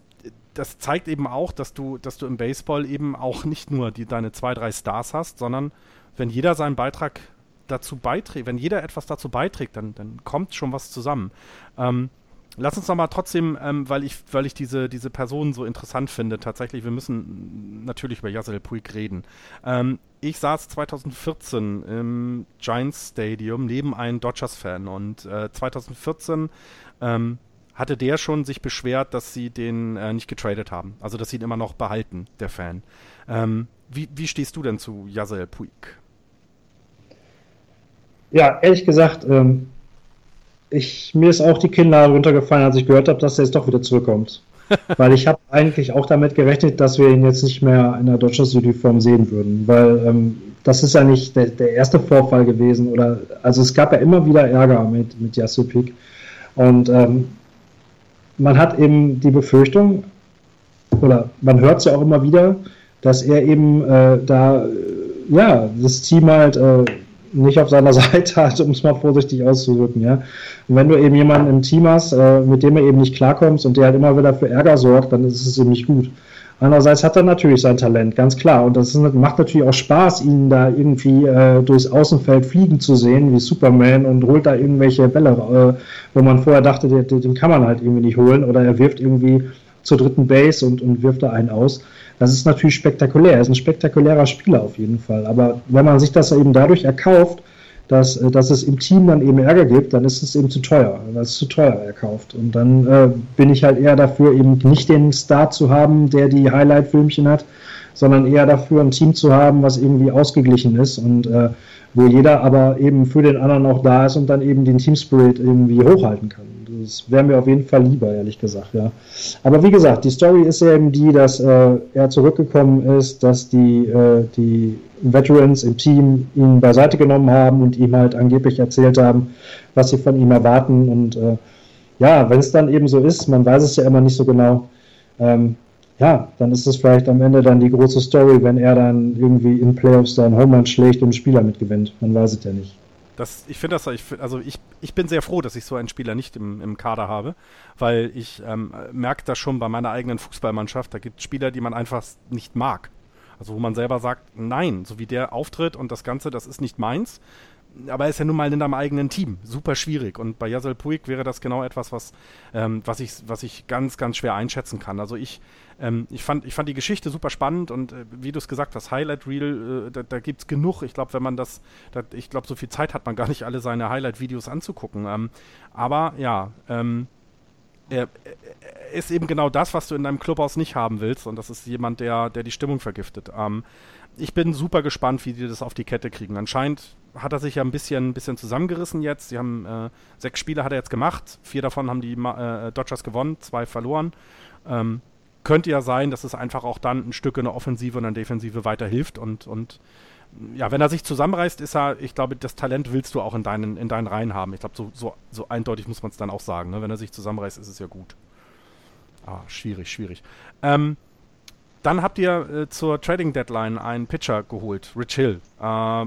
das zeigt eben auch, dass du, dass du im Baseball eben auch nicht nur die, deine zwei, drei Stars hast, sondern wenn jeder seinen Beitrag dazu beiträgt, wenn jeder etwas dazu beiträgt, dann, dann kommt schon was zusammen. Ähm, Lass uns nochmal trotzdem, ähm, weil ich, weil ich diese, diese Person so interessant finde, tatsächlich, wir müssen natürlich über Yasel Puig reden. Ähm, ich saß 2014 im Giants Stadium neben einem Dodgers-Fan und äh, 2014 ähm, hatte der schon sich beschwert, dass sie den äh, nicht getradet haben. Also, dass sie ihn immer noch behalten, der Fan. Ähm, wie, wie stehst du denn zu Yasel Puig? Ja, ehrlich gesagt, ähm, ich, mir ist auch die Kinnlade runtergefallen, als ich gehört habe, dass er jetzt doch wieder zurückkommt. weil ich habe eigentlich auch damit gerechnet, dass wir ihn jetzt nicht mehr in der Deutschlands-Uniform sehen würden, weil ähm, das ist ja nicht der, der, erste Vorfall gewesen oder also es gab ja immer wieder Ärger mit mit Jasupik und ähm, man hat eben die Befürchtung oder man hört es ja auch immer wieder, dass er eben äh, da ja das Team halt äh, nicht auf seiner Seite hat, um es mal vorsichtig auszudrücken, ja. Und wenn du eben jemanden im Team hast, äh, mit dem er eben nicht klarkommst und der halt immer wieder für Ärger sorgt, dann ist es eben nicht gut. Andererseits hat er natürlich sein Talent, ganz klar. Und das macht natürlich auch Spaß, ihn da irgendwie äh, durchs Außenfeld fliegen zu sehen, wie Superman, und holt da irgendwelche Bälle, äh, wo man vorher dachte, den, den, kann man halt irgendwie nicht holen. Oder er wirft irgendwie zur dritten Base und, und wirft da einen aus. Das ist natürlich spektakulär. Er ist ein spektakulärer Spieler auf jeden Fall. Aber wenn man sich das eben dadurch erkauft, dass, äh, dass es im Team dann eben Ärger gibt, dann ist es eben zu teuer. Das ist zu teuer erkauft. Und dann äh, bin ich halt eher dafür, eben nicht den Star zu haben, der die Highlight-Filmchen hat, sondern eher dafür, ein Team zu haben, was irgendwie ausgeglichen ist und äh, wo jeder aber eben für den anderen auch da ist und dann eben den Team Spirit irgendwie hochhalten kann. Das wäre mir auf jeden Fall lieber, ehrlich gesagt, ja. Aber wie gesagt, die Story ist eben die, dass äh, er zurückgekommen ist, dass die, äh, die Veterans im Team ihn beiseite genommen haben und ihm halt angeblich erzählt haben, was sie von ihm erwarten. Und äh, ja, wenn es dann eben so ist, man weiß es ja immer nicht so genau, ähm, ja, dann ist es vielleicht am Ende dann die große Story, wenn er dann irgendwie in Playoffs dann Home schlägt und Spieler mitgewinnt. Man weiß es ja nicht. Das, ich finde das, ich, also ich, ich bin sehr froh, dass ich so einen Spieler nicht im, im Kader habe, weil ich ähm, merke das schon bei meiner eigenen Fußballmannschaft. Da gibt es Spieler, die man einfach nicht mag. Also wo man selber sagt, nein, so wie der auftritt und das Ganze, das ist nicht meins. Aber er ist ja nun mal in deinem eigenen Team. Super schwierig. Und bei Yasel Puig wäre das genau etwas, was, ähm, was, ich, was ich ganz, ganz schwer einschätzen kann. Also ich, ähm, ich, fand, ich fand die Geschichte super spannend und äh, wie du es gesagt hast, Highlight Reel, äh, da, da gibt es genug. Ich glaube, wenn man das, da, ich glaube, so viel Zeit hat man gar nicht, alle seine Highlight-Videos anzugucken. Ähm, aber ja, ähm, er, er, ist eben genau das, was du in deinem Clubhaus nicht haben willst. Und das ist jemand, der, der die Stimmung vergiftet. Ähm, ich bin super gespannt, wie die das auf die Kette kriegen. Anscheinend hat er sich ja ein bisschen, ein bisschen zusammengerissen jetzt. Sie haben äh, sechs Spiele hat er jetzt gemacht. Vier davon haben die äh, Dodgers gewonnen, zwei verloren. Ähm, könnte ja sein, dass es einfach auch dann ein Stück in der Offensive und in der Defensive weiterhilft und, und ja, wenn er sich zusammenreißt, ist er, ich glaube, das Talent willst du auch in deinen, in deinen Reihen haben. Ich glaube, so, so, so eindeutig muss man es dann auch sagen. Ne? Wenn er sich zusammenreißt, ist es ja gut. Ah, schwierig, schwierig. Ähm, dann habt ihr äh, zur Trading Deadline einen Pitcher geholt, Rich Hill. Äh,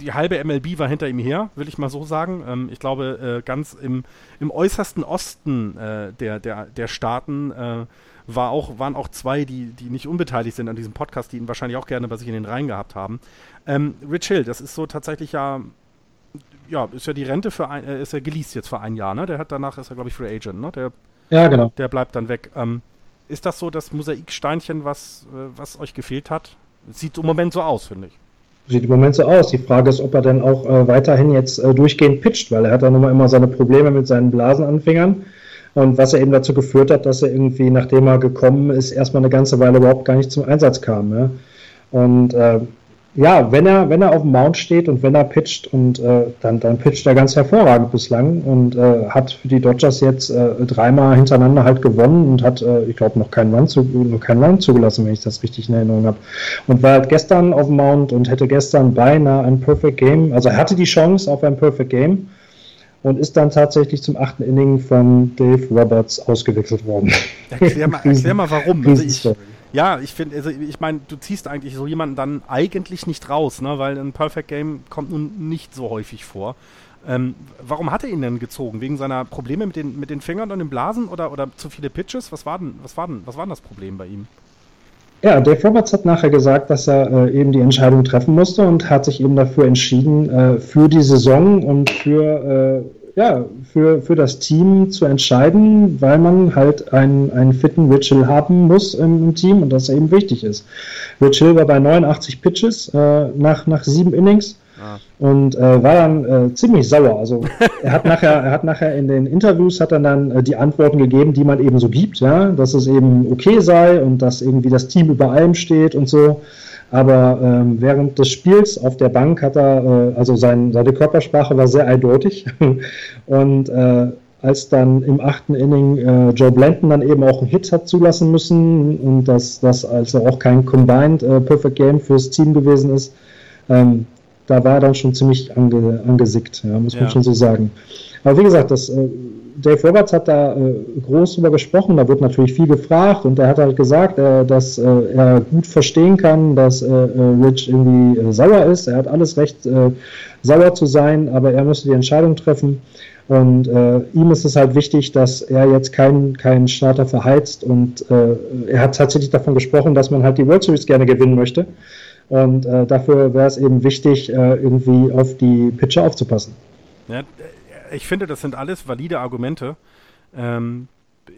die halbe MLB war hinter ihm her, will ich mal so sagen. Ähm, ich glaube, äh, ganz im, im äußersten Osten äh, der, der, der Staaten äh, war auch, waren auch zwei, die, die nicht unbeteiligt sind an diesem Podcast, die ihn wahrscheinlich auch gerne bei sich in den Reihen gehabt haben. Ähm, Rich Hill, das ist so tatsächlich ja, ja, ist ja die Rente für ein, äh, ist ja geleast jetzt für ein Jahr, ne? Der hat danach, ist er, glaube ich, Free Agent, ne? Der, ja, genau. Der bleibt dann weg. Ähm, ist das so das Mosaiksteinchen, was, äh, was euch gefehlt hat? Sieht im Moment so aus, finde ich. Sieht im Moment so aus. Die Frage ist, ob er dann auch äh, weiterhin jetzt äh, durchgehend pitcht, weil er hat dann immer, immer seine Probleme mit seinen Blasenanfängern. Und was er eben dazu geführt hat, dass er irgendwie, nachdem er gekommen ist, erstmal eine ganze Weile überhaupt gar nicht zum Einsatz kam. Ja? Und äh, ja, wenn er, wenn er auf dem Mount steht und wenn er pitcht und äh, dann, dann pitcht er ganz hervorragend bislang und äh, hat für die Dodgers jetzt äh, dreimal hintereinander halt gewonnen und hat, äh, ich glaube, noch keinen Run, zu, noch keinen Run zugelassen, wenn ich das richtig in Erinnerung habe. Und war halt gestern auf dem Mount und hätte gestern beinahe ein Perfect Game, also er hatte die Chance auf ein Perfect Game und ist dann tatsächlich zum achten Inning von Dave Roberts ausgewechselt worden. Erklär mal, erklär mal warum. Also ich, ja, ich finde, also ich meine, du ziehst eigentlich so jemanden dann eigentlich nicht raus, ne? weil ein Perfect Game kommt nun nicht so häufig vor. Ähm, warum hat er ihn denn gezogen? Wegen seiner Probleme mit den, mit den Fingern und den Blasen oder, oder zu viele Pitches? Was war denn, was war denn, was war denn das Problem bei ihm? Ja, Dave Roberts hat nachher gesagt, dass er äh, eben die Entscheidung treffen musste und hat sich eben dafür entschieden, äh, für die Saison und für, äh, ja, für, für das Team zu entscheiden, weil man halt einen, einen fitten Rich haben muss im, im Team und das eben wichtig ist. Rich war bei 89 Pitches äh, nach, nach sieben Innings Ah. Und äh, war dann äh, ziemlich sauer. Also er hat nachher, er hat nachher in den Interviews hat er dann äh, die Antworten gegeben, die man eben so gibt, ja, dass es eben okay sei und dass irgendwie das Team über allem steht und so. Aber ähm, während des Spiels auf der Bank hat er, äh, also sein, seine Körpersprache war sehr eindeutig. und äh, als dann im achten Inning äh, Joe Blanton dann eben auch einen Hit hat zulassen müssen und dass das also auch kein Combined äh, Perfect Game fürs Team gewesen ist, ähm, da war er dann schon ziemlich ange, angesickt, ja, muss man ja. schon so sagen. Aber wie gesagt, das, äh, Dave Roberts hat da äh, groß drüber gesprochen, da wird natürlich viel gefragt und er hat halt gesagt, äh, dass äh, er gut verstehen kann, dass äh, äh, Rich irgendwie sauer ist. Er hat alles recht, sauer zu sein, aber er müsste die Entscheidung treffen. Und ihm ist es halt wichtig, dass er jetzt keinen keinen Starter verheizt und er hat tatsächlich davon gesprochen, dass man halt die World Series gerne gewinnen möchte. Und äh, dafür wäre es eben wichtig, äh, irgendwie auf die Pitcher aufzupassen. Ja, ich finde, das sind alles valide Argumente. Ähm,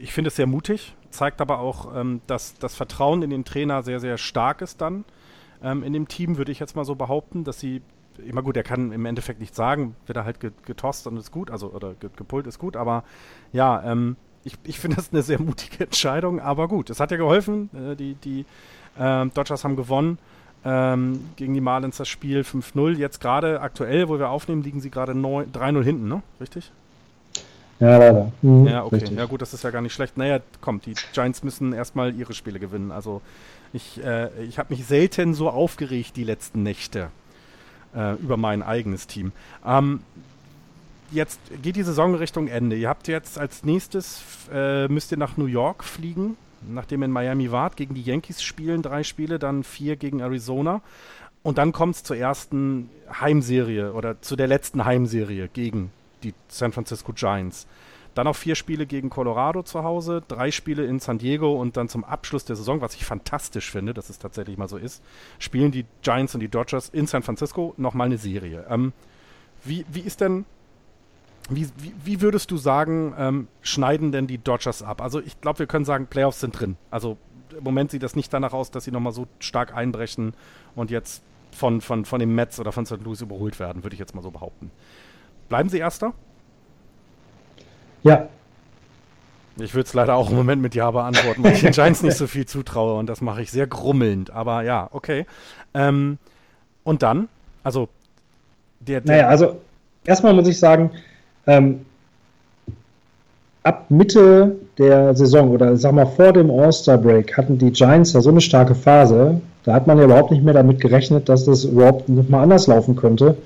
ich finde es sehr mutig, zeigt aber auch, ähm, dass das Vertrauen in den Trainer sehr, sehr stark ist dann ähm, in dem Team, würde ich jetzt mal so behaupten, dass sie immer gut, er kann im Endeffekt nichts sagen, wird er halt getost und ist gut, also oder gepult ist gut, aber ja, ähm, ich, ich finde das eine sehr mutige Entscheidung, aber gut, es hat ja geholfen, äh, die, die äh, Dodgers haben gewonnen ähm, gegen die Marlins das Spiel 5-0. Jetzt gerade aktuell, wo wir aufnehmen, liegen sie gerade 3-0 hinten, ne? Richtig? Ja, leider. Mhm, ja, okay. Richtig. Ja, gut, das ist ja gar nicht schlecht. Naja, kommt, die Giants müssen erstmal ihre Spiele gewinnen. Also, ich, äh, ich habe mich selten so aufgeregt die letzten Nächte äh, über mein eigenes Team. Ähm, jetzt geht die Saison Richtung Ende. Ihr habt jetzt als nächstes, äh, müsst ihr nach New York fliegen nachdem in Miami wart, gegen die Yankees spielen, drei Spiele, dann vier gegen Arizona. Und dann kommt es zur ersten Heimserie oder zu der letzten Heimserie gegen die San Francisco Giants. Dann noch vier Spiele gegen Colorado zu Hause, drei Spiele in San Diego und dann zum Abschluss der Saison, was ich fantastisch finde, dass es tatsächlich mal so ist, spielen die Giants und die Dodgers in San Francisco nochmal eine Serie. Ähm, wie, wie ist denn wie, wie, wie, würdest du sagen, ähm, schneiden denn die Dodgers ab? Also ich glaube, wir können sagen, Playoffs sind drin. Also im Moment sieht das nicht danach aus, dass sie nochmal so stark einbrechen und jetzt von, von, von den Mets oder von St. Louis überholt werden, würde ich jetzt mal so behaupten. Bleiben sie Erster? Ja. Ich würde es leider auch im Moment mit Ja beantworten, weil ich den Giants nicht so viel zutraue und das mache ich sehr grummelnd. Aber ja, okay. Ähm, und dann? Also der, der Naja, also erstmal muss ich sagen, ähm, ab Mitte der Saison oder sag mal vor dem All-Star-Break hatten die Giants ja so eine starke Phase, da hat man ja überhaupt nicht mehr damit gerechnet, dass das überhaupt nochmal anders laufen könnte.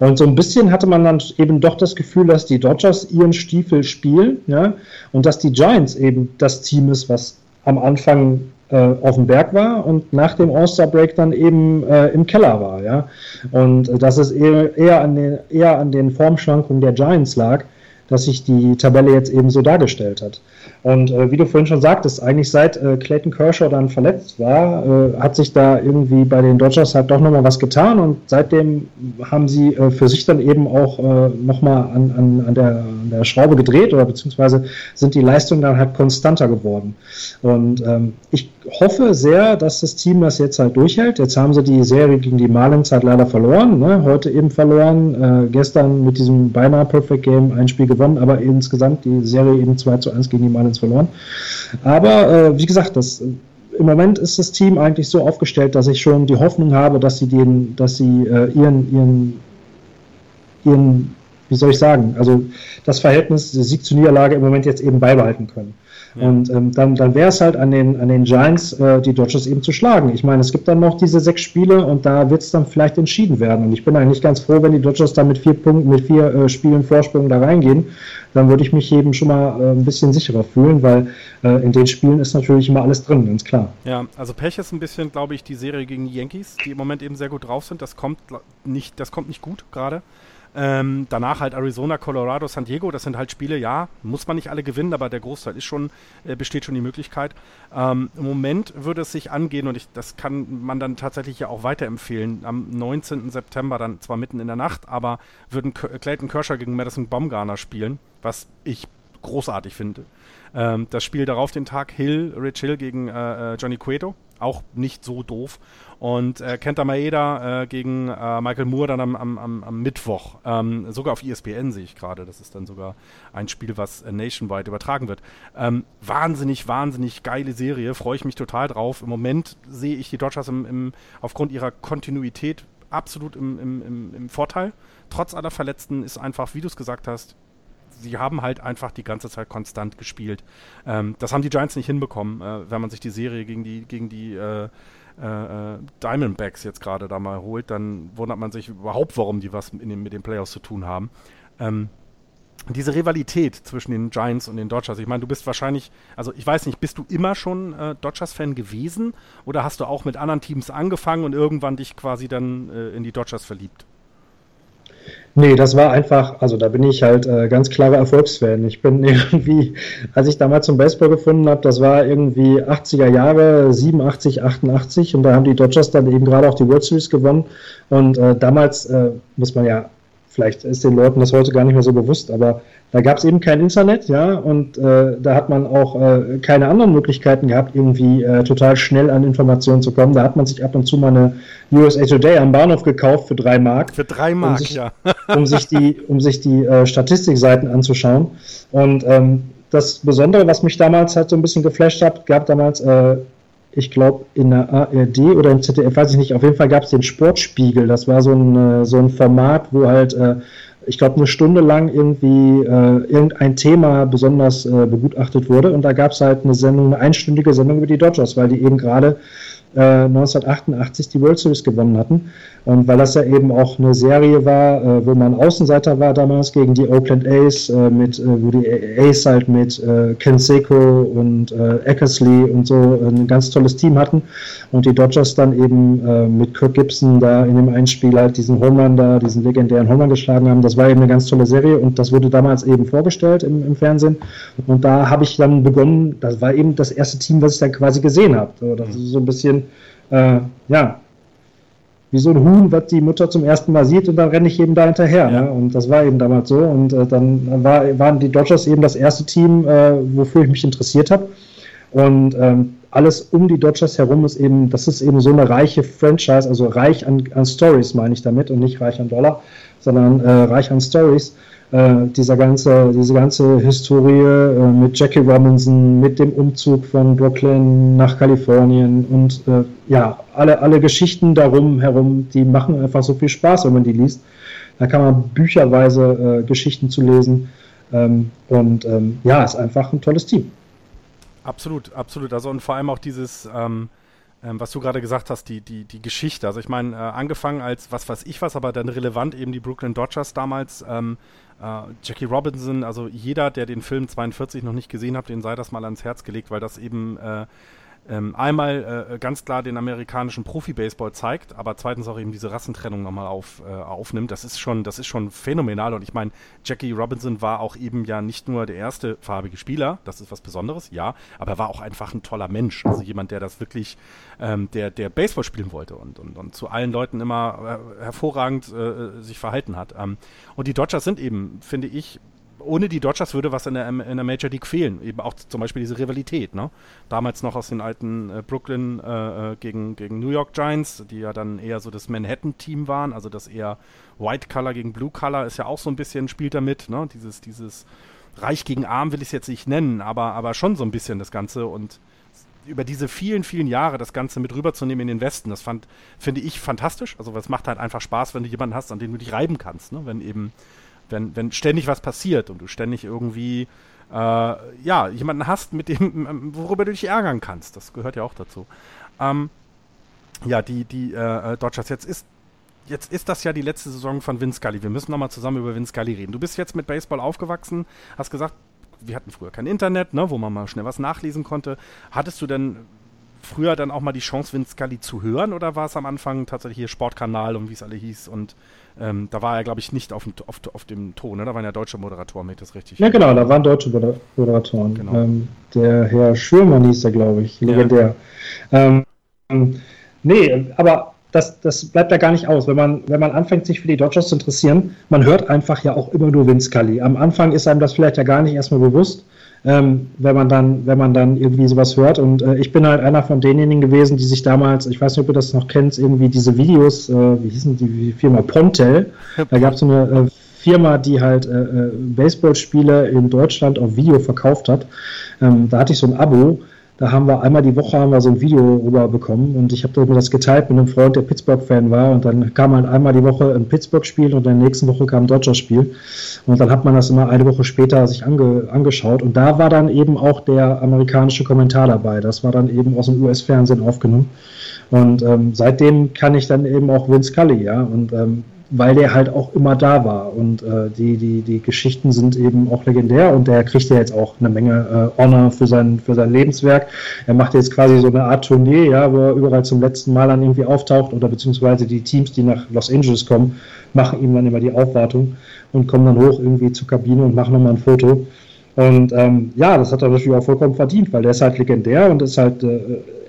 Und so ein bisschen hatte man dann eben doch das Gefühl, dass die Dodgers ihren Stiefel spielen, ja, und dass die Giants eben das Team ist, was am Anfang auf dem Berg war und nach dem All-Star-Break dann eben äh, im Keller war, ja. Und äh, dass es eher, eher, an den, eher an den Formschwankungen der Giants lag, dass sich die Tabelle jetzt eben so dargestellt hat. Und äh, wie du vorhin schon sagtest, eigentlich seit äh, Clayton Kershaw dann verletzt war, äh, hat sich da irgendwie bei den Dodgers halt doch nochmal was getan und seitdem haben sie äh, für sich dann eben auch äh, nochmal an, an, an, der, der Schraube gedreht oder beziehungsweise sind die Leistungen dann halt konstanter geworden. Und ähm, ich hoffe sehr, dass das Team das jetzt halt durchhält. Jetzt haben sie die Serie gegen die Marlins halt leider verloren, ne? heute eben verloren, äh, gestern mit diesem beinahe Perfect Game ein Spiel gewonnen, aber insgesamt die Serie eben 2 zu 1 gegen die Marlins verloren. Aber äh, wie gesagt, das, im Moment ist das Team eigentlich so aufgestellt, dass ich schon die Hoffnung habe, dass sie den, dass sie äh, ihren, ihren, ihren, wie soll ich sagen, also das Verhältnis Sieg zu Niederlage im Moment jetzt eben beibehalten können. Und ähm, dann, dann wäre es halt an den, an den Giants, äh, die Dodgers eben zu schlagen. Ich meine, es gibt dann noch diese sechs Spiele und da wird es dann vielleicht entschieden werden. Und ich bin eigentlich ganz froh, wenn die Dodgers da mit vier Punkten, mit vier äh, Spielen Vorsprung da reingehen. Dann würde ich mich eben schon mal äh, ein bisschen sicherer fühlen, weil äh, in den Spielen ist natürlich immer alles drin, ganz klar. Ja, also Pech ist ein bisschen, glaube ich, die Serie gegen die Yankees, die im Moment eben sehr gut drauf sind. Das kommt nicht, das kommt nicht gut gerade. Ähm, danach halt Arizona, Colorado, San Diego. Das sind halt Spiele, ja, muss man nicht alle gewinnen, aber der Großteil ist schon, äh, besteht schon die Möglichkeit. Ähm, Im Moment würde es sich angehen und ich, das kann man dann tatsächlich ja auch weiterempfehlen. Am 19. September, dann zwar mitten in der Nacht, aber würden Clayton Kershaw gegen Madison Baumgarner spielen, was ich großartig finde. Ähm, das Spiel darauf den Tag Hill, Rich Hill gegen äh, äh Johnny Cueto, auch nicht so doof. Und äh, Kenta Maeda äh, gegen äh, Michael Moore dann am, am, am Mittwoch. Ähm, sogar auf ESPN sehe ich gerade. Das ist dann sogar ein Spiel, was äh, nationwide übertragen wird. Ähm, wahnsinnig, wahnsinnig geile Serie. Freue ich mich total drauf. Im Moment sehe ich die Dodgers im, im, aufgrund ihrer Kontinuität absolut im, im, im Vorteil. Trotz aller Verletzten ist einfach, wie du es gesagt hast, sie haben halt einfach die ganze Zeit konstant gespielt. Ähm, das haben die Giants nicht hinbekommen, äh, wenn man sich die Serie gegen die, gegen die äh, äh, Diamondbacks jetzt gerade da mal holt, dann wundert man sich überhaupt, warum die was den, mit den Playoffs zu tun haben. Ähm, diese Rivalität zwischen den Giants und den Dodgers, ich meine, du bist wahrscheinlich, also ich weiß nicht, bist du immer schon äh, Dodgers-Fan gewesen oder hast du auch mit anderen Teams angefangen und irgendwann dich quasi dann äh, in die Dodgers verliebt? Nee, das war einfach, also da bin ich halt äh, ganz klarer Erfolgsfan. Ich bin irgendwie, als ich damals zum Baseball gefunden habe, das war irgendwie 80er Jahre, 87, 88 und da haben die Dodgers dann eben gerade auch die World Series gewonnen und äh, damals äh, muss man ja Vielleicht ist den Leuten das heute gar nicht mehr so bewusst, aber da gab es eben kein Internet, ja, und äh, da hat man auch äh, keine anderen Möglichkeiten gehabt, irgendwie äh, total schnell an Informationen zu kommen. Da hat man sich ab und zu mal eine USA Today am Bahnhof gekauft für drei Mark. Für drei Mark, um sich, ja. um sich die, um sich die äh, Statistikseiten anzuschauen. Und ähm, das Besondere, was mich damals halt so ein bisschen geflasht hat, gab damals äh, ich glaube, in der ARD oder im ZDF, weiß ich nicht, auf jeden Fall gab es den Sportspiegel. Das war so ein, äh, so ein Format, wo halt, äh, ich glaube, eine Stunde lang irgendwie äh, irgendein Thema besonders begutachtet wurde. Und da gab es halt eine Sendung, eine einstündige Sendung über die Dodgers, weil die eben gerade 1988 äh, die World Series gewonnen hatten. Und weil das ja eben auch eine Serie war, äh, wo man Außenseiter war damals gegen die Oakland A's, äh, mit, äh, wo die A's halt mit äh, Ken Seko und äh, Eckersley und so ein ganz tolles Team hatten. Und die Dodgers dann eben äh, mit Kirk Gibson da in dem Einspiel halt diesen Homeland da, diesen legendären Homeland geschlagen haben. Das war eben eine ganz tolle Serie und das wurde damals eben vorgestellt im, im Fernsehen. Und da habe ich dann begonnen, das war eben das erste Team, was ich dann quasi gesehen habe. So, das ist so ein bisschen, äh, ja, wie so ein Huhn, was die Mutter zum ersten Mal sieht und dann renne ich eben da hinterher. Ja. Ne? Und das war eben damals so. Und äh, dann war, waren die Dodgers eben das erste Team, äh, wofür ich mich interessiert habe. Und ähm, alles um die Dodgers herum ist eben, das ist eben so eine reiche Franchise, also reich an, an Stories meine ich damit und nicht reich an Dollar, sondern äh, reich an Stories äh, dieser ganze, diese ganze Historie äh, mit Jackie Robinson, mit dem Umzug von Brooklyn nach Kalifornien und äh, ja, alle, alle Geschichten darum herum, die machen einfach so viel Spaß, wenn man die liest. Da kann man bücherweise äh, Geschichten zu lesen. Ähm, und ähm, ja, ist einfach ein tolles Team. Absolut, absolut. Also und vor allem auch dieses, ähm, ähm, was du gerade gesagt hast, die, die, die Geschichte. Also ich meine, äh, angefangen als was weiß ich was, aber dann relevant eben die Brooklyn Dodgers damals. Ähm, äh, Jackie Robinson, also jeder, der den Film 42 noch nicht gesehen hat, den sei das mal ans Herz gelegt, weil das eben äh, ähm, einmal äh, ganz klar den amerikanischen Profi-Baseball zeigt, aber zweitens auch eben diese Rassentrennung nochmal auf, äh, aufnimmt. Das ist schon, das ist schon phänomenal. Und ich meine, Jackie Robinson war auch eben ja nicht nur der erste farbige Spieler, das ist was Besonderes, ja, aber er war auch einfach ein toller Mensch. Also jemand, der das wirklich, ähm, der, der Baseball spielen wollte und, und, und zu allen Leuten immer äh, hervorragend äh, sich verhalten hat. Ähm, und die Dodgers sind eben, finde ich, ohne die Dodgers würde was in der, in der Major League fehlen. Eben auch zum Beispiel diese Rivalität. Ne? Damals noch aus den alten äh, Brooklyn äh, äh, gegen, gegen New York Giants, die ja dann eher so das Manhattan-Team waren, also das eher White Color gegen Blue Color ist ja auch so ein bisschen, spielt damit. Ne? Dieses, dieses Reich gegen Arm will ich es jetzt nicht nennen, aber, aber schon so ein bisschen das Ganze und über diese vielen, vielen Jahre das Ganze mit rüberzunehmen in den Westen, das fand, finde ich fantastisch. Also es macht halt einfach Spaß, wenn du jemanden hast, an den du dich reiben kannst. Ne? Wenn eben wenn, wenn ständig was passiert und du ständig irgendwie äh, ja, jemanden hast, mit dem, worüber du dich ärgern kannst. Das gehört ja auch dazu. Ähm, ja, die, die äh, Dodgers, jetzt ist, jetzt ist das ja die letzte Saison von Vince Scully. Wir müssen nochmal zusammen über Vince Scully reden. Du bist jetzt mit Baseball aufgewachsen, hast gesagt, wir hatten früher kein Internet, ne, wo man mal schnell was nachlesen konnte. Hattest du denn früher dann auch mal die Chance, Vince Scully zu hören oder war es am Anfang tatsächlich hier Sportkanal und wie es alle hieß und ähm, da war er, glaube ich, nicht auf dem, auf, auf dem Ton, ne? da waren ja deutsche Moderatoren, mit das richtig. Ja, genau, da waren deutsche Moderatoren. Genau. Ähm, der Herr Schürmann hieß er, glaube ich, legendär. Ja. Ähm, nee, aber das, das bleibt ja gar nicht aus. Wenn man, wenn man anfängt, sich für die Dodgers zu interessieren, man hört einfach ja auch immer nur Vince Scully. Am Anfang ist einem das vielleicht ja gar nicht erstmal bewusst ähm, wenn man dann, wenn man dann irgendwie sowas hört. Und äh, ich bin halt einer von denjenigen gewesen, die sich damals, ich weiß nicht, ob ihr das noch kennt, irgendwie diese Videos, äh, wie hießen die Firma Pontel, da gab es so eine äh, Firma, die halt äh, äh, Baseballspiele in Deutschland auf Video verkauft hat. Ähm, da hatte ich so ein Abo da haben wir einmal die Woche haben wir so ein Video rüber bekommen und ich habe mir das geteilt mit einem Freund, der Pittsburgh-Fan war und dann kam halt einmal die Woche ein Pittsburgh-Spiel und in der nächsten Woche kam ein Dodgers-Spiel und dann hat man das immer eine Woche später sich ange, angeschaut und da war dann eben auch der amerikanische Kommentar dabei. Das war dann eben aus dem US-Fernsehen aufgenommen und ähm, seitdem kann ich dann eben auch Vince Scully, ja und ähm, weil der halt auch immer da war. Und äh, die, die, die Geschichten sind eben auch legendär und der kriegt ja jetzt auch eine Menge äh, Honor für sein, für sein Lebenswerk. Er macht jetzt quasi so eine Art Tournee, ja, wo er überall zum letzten Mal dann irgendwie auftaucht oder beziehungsweise die Teams, die nach Los Angeles kommen, machen ihm dann immer die Aufwartung und kommen dann hoch irgendwie zur Kabine und machen nochmal ein Foto. Und ähm, ja, das hat er natürlich auch vollkommen verdient, weil der ist halt legendär und ist halt äh,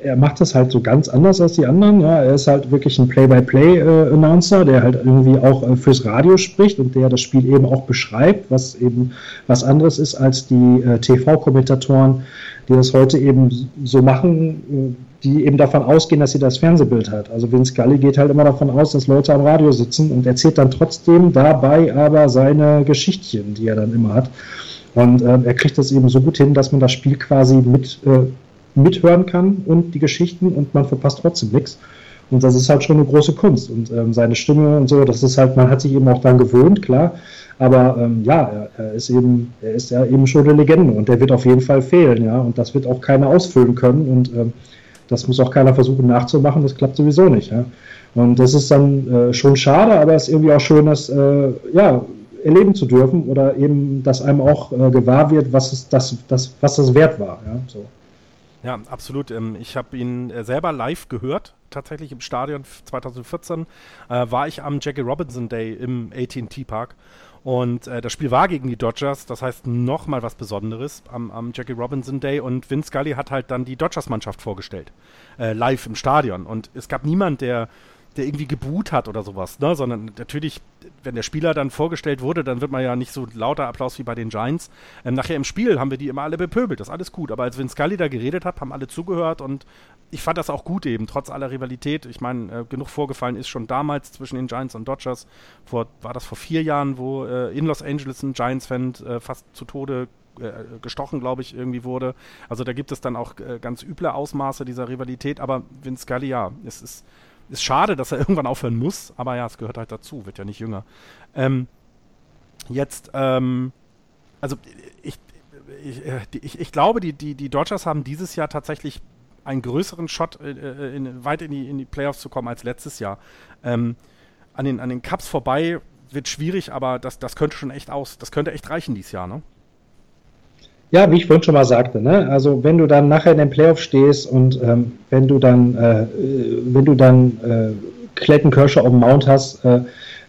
er macht das halt so ganz anders als die anderen. Ja. Er ist halt wirklich ein Play-by-Play-Announcer, der halt irgendwie auch äh, fürs Radio spricht und der das Spiel eben auch beschreibt, was eben was anderes ist als die äh, TV-Kommentatoren, die das heute eben so machen, äh, die eben davon ausgehen, dass sie das Fernsehbild hat. Also Vince Scully geht halt immer davon aus, dass Leute am Radio sitzen und erzählt dann trotzdem dabei aber seine Geschichtchen, die er dann immer hat. Und äh, er kriegt das eben so gut hin, dass man das Spiel quasi mit äh, mithören kann und die Geschichten und man verpasst trotzdem nichts. Und das ist halt schon eine große Kunst. Und ähm, seine Stimme und so, das ist halt, man hat sich eben auch daran gewöhnt, klar. Aber ähm, ja, er, er, ist eben, er ist ja eben schon eine Legende und der wird auf jeden Fall fehlen, ja. Und das wird auch keiner ausfüllen können und ähm, das muss auch keiner versuchen nachzumachen, das klappt sowieso nicht, ja. Und das ist dann äh, schon schade, aber es ist irgendwie auch schön, das äh, ja, erleben zu dürfen oder eben, dass einem auch äh, gewahr wird, was, es, das, das, was das wert war, ja. So. Ja, absolut. Ähm, ich habe ihn äh, selber live gehört, tatsächlich im Stadion 2014. Äh, war ich am Jackie Robinson Day im ATT Park. Und äh, das Spiel war gegen die Dodgers, das heißt nochmal was Besonderes am, am, Jackie Robinson Day. Und Vince Scully hat halt dann die Dodgers-Mannschaft vorgestellt, äh, live im Stadion. Und es gab niemand, der der irgendwie geboot hat oder sowas, ne? Sondern natürlich, wenn der Spieler dann vorgestellt wurde, dann wird man ja nicht so lauter Applaus wie bei den Giants. Ähm, nachher im Spiel haben wir die immer alle bepöbelt, das ist alles gut. Aber als Vince Scully da geredet hat, haben alle zugehört und ich fand das auch gut eben, trotz aller Rivalität. Ich meine, äh, genug vorgefallen ist schon damals zwischen den Giants und Dodgers. Vor, war das vor vier Jahren, wo äh, in Los Angeles ein Giants-Fan äh, fast zu Tode äh, gestochen, glaube ich, irgendwie wurde. Also da gibt es dann auch äh, ganz üble Ausmaße dieser Rivalität, aber Vince Scully, ja, es ist ist schade, dass er irgendwann aufhören muss, aber ja, es gehört halt dazu, wird ja nicht jünger. Ähm, jetzt, ähm, also ich, ich, äh, ich, ich, glaube, die, die, die Dodgers haben dieses Jahr tatsächlich einen größeren Shot, äh, äh, in, weit in die, in die Playoffs zu kommen als letztes Jahr. Ähm, an, den, an den Cups vorbei wird schwierig, aber das, das könnte schon echt aus, das könnte echt reichen dieses Jahr, ne? Ja, wie ich vorhin schon mal sagte, ne? also wenn du dann nachher in den Playoff stehst und ähm, wenn du dann, äh, wenn du dann äh, Clayton Kershaw auf dem Mount hast, äh,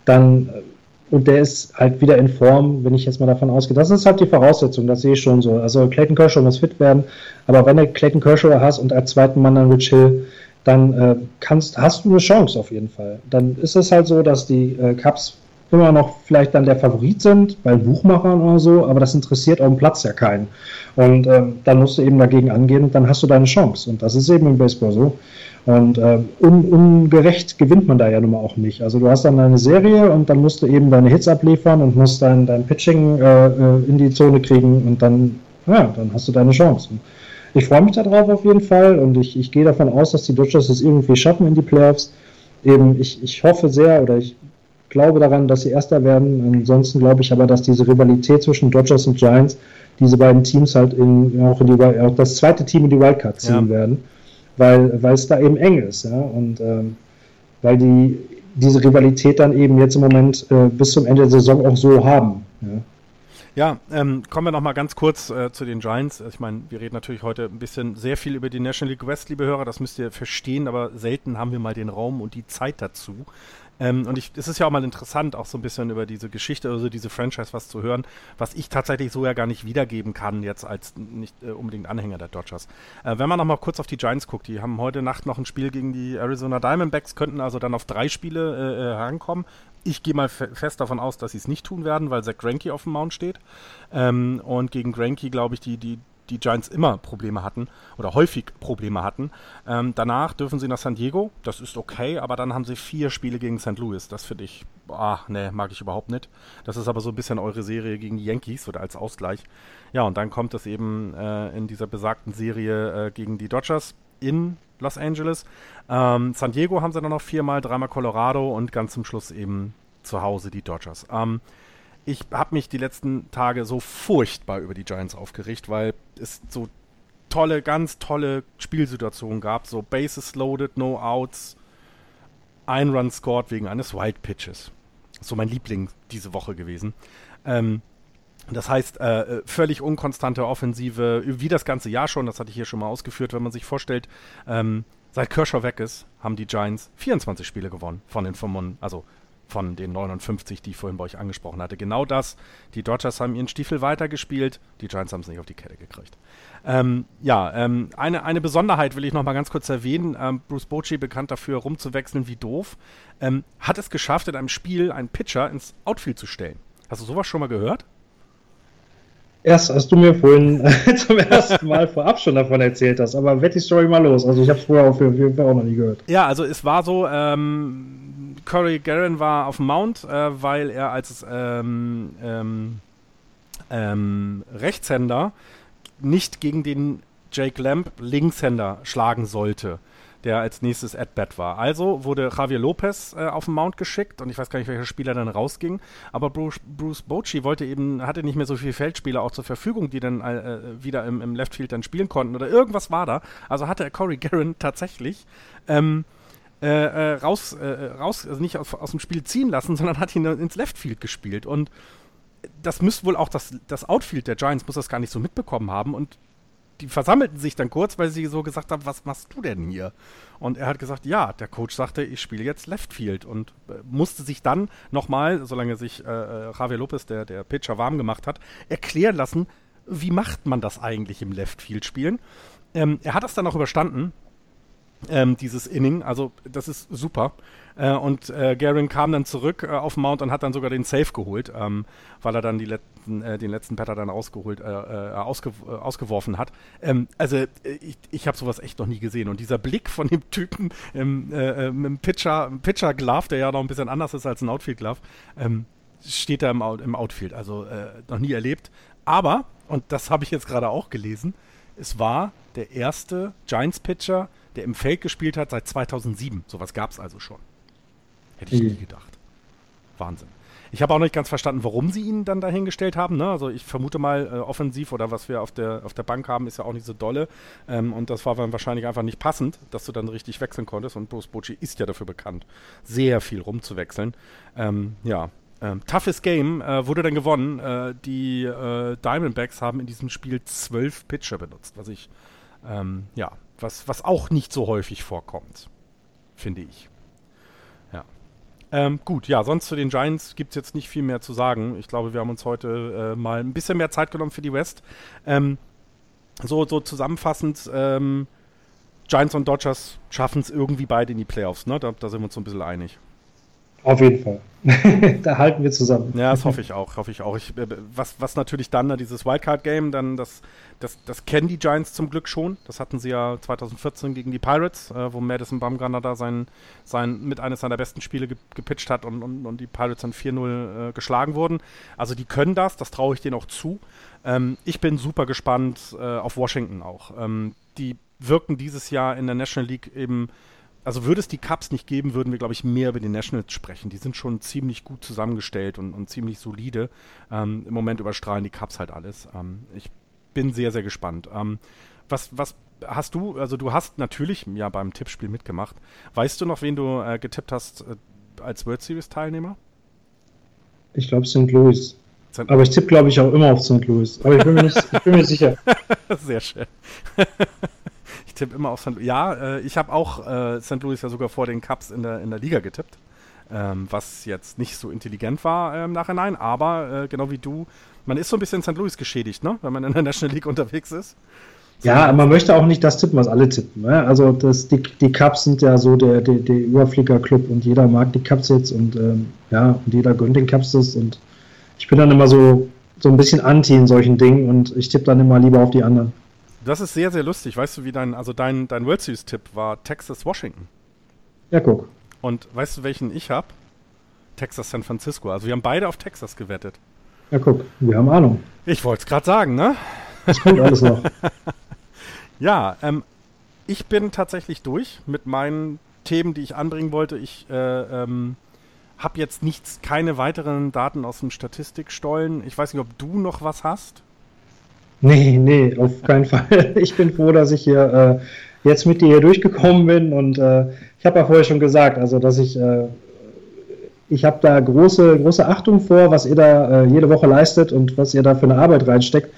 dann äh, und der ist halt wieder in Form, wenn ich jetzt mal davon ausgehe. Das ist halt die Voraussetzung, das sehe ich schon so. Also Clayton Kershaw muss fit werden, aber wenn du Clayton Kershaw hast und als zweiten Mann dann Rich Hill, dann äh, kannst, hast du eine Chance auf jeden Fall. Dann ist es halt so, dass die äh, Cups immer noch vielleicht dann der Favorit sind bei Buchmachern oder so, aber das interessiert auf dem Platz ja keinen. Und ähm, dann musst du eben dagegen angehen und dann hast du deine Chance. Und das ist eben im Baseball so. Und äh, un ungerecht gewinnt man da ja nun mal auch nicht. Also du hast dann eine Serie und dann musst du eben deine Hits abliefern und musst dein, dein Pitching äh, äh in die Zone kriegen und dann, ja, dann hast du deine Chance. Ich freue mich darauf auf jeden Fall und ich, ich gehe davon aus, dass die Dodgers es irgendwie schaffen in die Playoffs. Eben, ich, ich hoffe sehr oder ich glaube daran, dass sie Erster werden. Ansonsten glaube ich aber, dass diese Rivalität zwischen Dodgers und Giants diese beiden Teams halt in, auch in die, auch das zweite Team in die Wildcard ziehen ja. werden, weil, weil es da eben eng ist. Ja? Und ähm, weil die diese Rivalität dann eben jetzt im Moment äh, bis zum Ende der Saison auch so haben. Ja? Ja, ähm, kommen wir noch mal ganz kurz äh, zu den Giants. Ich meine, wir reden natürlich heute ein bisschen sehr viel über die National League West, liebe Hörer, das müsst ihr verstehen, aber selten haben wir mal den Raum und die Zeit dazu. Ähm, und ich, es ist ja auch mal interessant, auch so ein bisschen über diese Geschichte, also diese Franchise was zu hören, was ich tatsächlich so ja gar nicht wiedergeben kann, jetzt als nicht äh, unbedingt Anhänger der Dodgers. Äh, wenn man noch mal kurz auf die Giants guckt, die haben heute Nacht noch ein Spiel gegen die Arizona Diamondbacks, könnten also dann auf drei Spiele äh, äh herankommen. Ich gehe mal fest davon aus, dass sie es nicht tun werden, weil Zach Greinke auf dem Mount steht. Ähm, und gegen Greinke, glaube ich, die, die, die Giants immer Probleme hatten oder häufig Probleme hatten. Ähm, danach dürfen sie nach San Diego, das ist okay, aber dann haben sie vier Spiele gegen St. Louis. Das finde ich, ah, ne, mag ich überhaupt nicht. Das ist aber so ein bisschen eure Serie gegen die Yankees oder als Ausgleich. Ja, und dann kommt es eben äh, in dieser besagten Serie äh, gegen die Dodgers in Los Angeles. Ähm, San Diego haben sie dann noch viermal, dreimal Colorado und ganz zum Schluss eben zu Hause die Dodgers. Ähm, ich habe mich die letzten Tage so furchtbar über die Giants aufgeregt, weil es so tolle, ganz tolle Spielsituationen gab. So Bases loaded, no outs, ein Run scored wegen eines Wild Pitches. So mein Liebling diese Woche gewesen. Ähm, das heißt, äh, völlig unkonstante Offensive, wie das ganze Jahr schon, das hatte ich hier schon mal ausgeführt, wenn man sich vorstellt, ähm, seit Kershaw weg ist, haben die Giants 24 Spiele gewonnen von den 5, also von den 59, die ich vorhin bei euch angesprochen hatte. Genau das. Die Dodgers haben ihren Stiefel weitergespielt, die Giants haben es nicht auf die Kette gekriegt. Ähm, ja, ähm, eine, eine Besonderheit will ich noch mal ganz kurz erwähnen. Ähm, Bruce Bochy, bekannt dafür, rumzuwechseln wie doof, ähm, hat es geschafft, in einem Spiel einen Pitcher ins Outfield zu stellen. Hast du sowas schon mal gehört? Erst als du mir vorhin zum ersten Mal vorab schon davon erzählt hast, aber wette die Story mal los. Also ich habe es vorher auf jeden Fall auch noch nie gehört. Ja, also es war so, ähm, Corey Garren war auf dem Mount, äh, weil er als ähm, ähm, ähm, Rechtshänder nicht gegen den Jake Lamb Linkshänder schlagen sollte, der als nächstes At-Bat war. Also wurde Javier Lopez äh, auf den Mount geschickt und ich weiß gar nicht, welcher Spieler dann rausging, aber Bruce, Bruce Bochy wollte eben, hatte nicht mehr so viele Feldspieler auch zur Verfügung, die dann äh, wieder im, im Left Field dann spielen konnten oder irgendwas war da. Also hatte Corey Garren tatsächlich ähm, äh, äh, raus, äh, raus, also nicht aus, aus dem Spiel ziehen lassen, sondern hat ihn ins Left Field gespielt. Und das müsste wohl auch das, das Outfield der Giants muss das gar nicht so mitbekommen haben. Und die versammelten sich dann kurz, weil sie so gesagt haben, was machst du denn hier? Und er hat gesagt, ja, der Coach sagte, ich spiele jetzt Left Field und äh, musste sich dann nochmal, solange sich äh, äh, Javier Lopez, der, der Pitcher, warm gemacht hat, erklären lassen, wie macht man das eigentlich im Left Field spielen. Ähm, er hat das dann auch überstanden ähm, dieses Inning. Also das ist super. Äh, und äh, Garin kam dann zurück äh, auf Mount und hat dann sogar den Safe geholt, ähm, weil er dann letzten, äh, den letzten Patter dann ausgeholt, äh, äh, ausge, ausgeworfen hat. Ähm, also ich, ich habe sowas echt noch nie gesehen. Und dieser Blick von dem Typen im, mit dem Pitcher, Pitcher Glove, der ja noch ein bisschen anders ist als ein Outfield Glove, ähm, steht da im, im Outfield. Also noch nie erlebt. Aber, und das habe ich jetzt gerade auch gelesen, es war der erste Giants-Pitcher, der im Feld gespielt hat seit 2007. Sowas gab es also schon. Hätte ich mhm. nie gedacht. Wahnsinn. Ich habe auch nicht ganz verstanden, warum sie ihn dann dahingestellt haben. Ne? Also ich vermute mal, äh, offensiv oder was wir auf der, auf der Bank haben, ist ja auch nicht so dolle. Ähm, und das war dann wahrscheinlich einfach nicht passend, dass du dann richtig wechseln konntest. Und Bruce Bocci ist ja dafür bekannt, sehr viel rumzuwechseln. Ähm, ja, ähm, toughes Game äh, wurde dann gewonnen. Äh, die äh, Diamondbacks haben in diesem Spiel zwölf Pitcher benutzt, was ich ähm, ja was, was auch nicht so häufig vorkommt, finde ich. Ja. Ähm, gut, ja, sonst zu den Giants gibt es jetzt nicht viel mehr zu sagen. Ich glaube, wir haben uns heute äh, mal ein bisschen mehr Zeit genommen für die West. Ähm, so, so zusammenfassend, ähm, Giants und Dodgers schaffen es irgendwie beide in die Playoffs, ne? Da, da sind wir uns so ein bisschen einig. Auf jeden Fall. da halten wir zusammen. Ja, das hoffe ich auch, hoffe ich auch. Ich, äh, was, was natürlich dann, ne, dieses Wildcard-Game, dann das, das, das kennen die Giants zum Glück schon. Das hatten sie ja 2014 gegen die Pirates, äh, wo Madison Bumgarner da sein, sein, mit eines seiner besten Spiele ge gepitcht hat und, und, und die Pirates dann 4-0 äh, geschlagen wurden. Also die können das, das traue ich denen auch zu. Ähm, ich bin super gespannt äh, auf Washington auch. Ähm, die wirken dieses Jahr in der National League eben also würde es die Cups nicht geben, würden wir, glaube ich, mehr über die Nationals sprechen. Die sind schon ziemlich gut zusammengestellt und, und ziemlich solide. Ähm, Im Moment überstrahlen die Cups halt alles. Ähm, ich bin sehr, sehr gespannt. Ähm, was, was hast du, also du hast natürlich ja beim Tippspiel mitgemacht. Weißt du noch, wen du äh, getippt hast äh, als World Series Teilnehmer? Ich glaube St. Louis. Aber ich tippe, glaube ich, auch immer auf St. Louis. Aber ich bin mir nicht, ich bin mir sicher. Sehr schön. Tippe immer auf St. Louis. Ja, äh, ich habe auch äh, St. Louis ja sogar vor den Cups in der, in der Liga getippt. Ähm, was jetzt nicht so intelligent war äh, im Nachhinein, aber äh, genau wie du, man ist so ein bisschen St. Louis geschädigt, ne? wenn man in der National League unterwegs ist. Ja, man möchte auch nicht das tippen, was alle tippen. Ne? Also das, die, die Cups sind ja so der, der, der Überfliegerclub und jeder mag die Cups jetzt und ähm, ja, und jeder gönnt den Cups das und ich bin dann immer so, so ein bisschen anti in solchen Dingen und ich tippe dann immer lieber auf die anderen. Das ist sehr, sehr lustig. Weißt du, wie dein, also dein, dein World Series-Tipp war Texas Washington. Ja, guck. Und weißt du, welchen ich habe? Texas San Francisco. Also wir haben beide auf Texas gewettet. Ja, guck, wir haben Ahnung. Ich wollte es gerade sagen, ne? Das kommt alles noch. ja, ähm, ich bin tatsächlich durch mit meinen Themen, die ich anbringen wollte. Ich äh, ähm, habe jetzt nichts, keine weiteren Daten aus dem Statistikstollen. Ich weiß nicht, ob du noch was hast. Nee, nee, auf keinen Fall. Ich bin froh, dass ich hier äh, jetzt mit dir hier durchgekommen bin und äh, ich habe ja vorher schon gesagt, also dass ich äh, ich habe da große große Achtung vor, was ihr da äh, jede Woche leistet und was ihr da für eine Arbeit reinsteckt.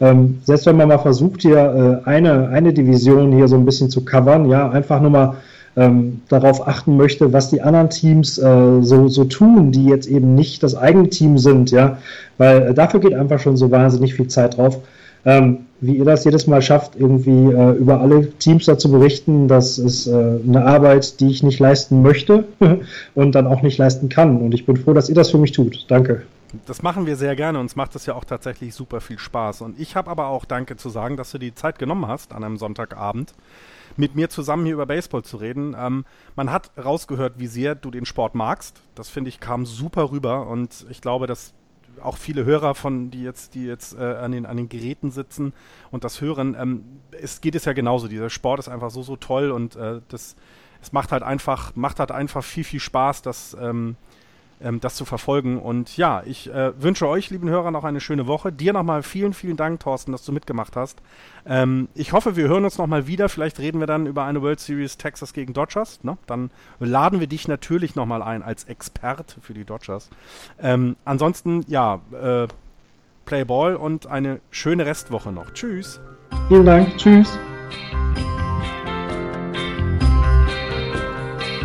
Ähm, selbst wenn man mal versucht, hier äh, eine eine Division hier so ein bisschen zu covern, ja, einfach nur mal ähm, darauf achten möchte, was die anderen Teams äh, so, so tun, die jetzt eben nicht das eigene Team sind, ja, weil äh, dafür geht einfach schon so wahnsinnig viel Zeit drauf. Ähm, wie ihr das jedes Mal schafft, irgendwie äh, über alle Teams dazu berichten, das ist äh, eine Arbeit, die ich nicht leisten möchte und dann auch nicht leisten kann. Und ich bin froh, dass ihr das für mich tut. Danke. Das machen wir sehr gerne. Uns macht das ja auch tatsächlich super viel Spaß. Und ich habe aber auch Danke zu sagen, dass du die Zeit genommen hast an einem Sonntagabend mit mir zusammen hier über Baseball zu reden. Ähm, man hat rausgehört, wie sehr du den Sport magst. Das finde ich kam super rüber und ich glaube, dass auch viele Hörer von, die jetzt, die jetzt äh, an, den, an den Geräten sitzen und das hören, ähm, es geht es ja genauso. Dieser Sport ist einfach so, so toll und äh, das, es macht halt einfach, macht halt einfach viel, viel Spaß, dass ähm, ähm, das zu verfolgen. Und ja, ich äh, wünsche euch, lieben Hörern, noch eine schöne Woche. Dir nochmal vielen, vielen Dank, Thorsten, dass du mitgemacht hast. Ähm, ich hoffe, wir hören uns nochmal wieder. Vielleicht reden wir dann über eine World Series Texas gegen Dodgers. Ne? Dann laden wir dich natürlich nochmal ein als Expert für die Dodgers. Ähm, ansonsten, ja, äh, Play Ball und eine schöne Restwoche noch. Tschüss. Vielen Dank. Tschüss.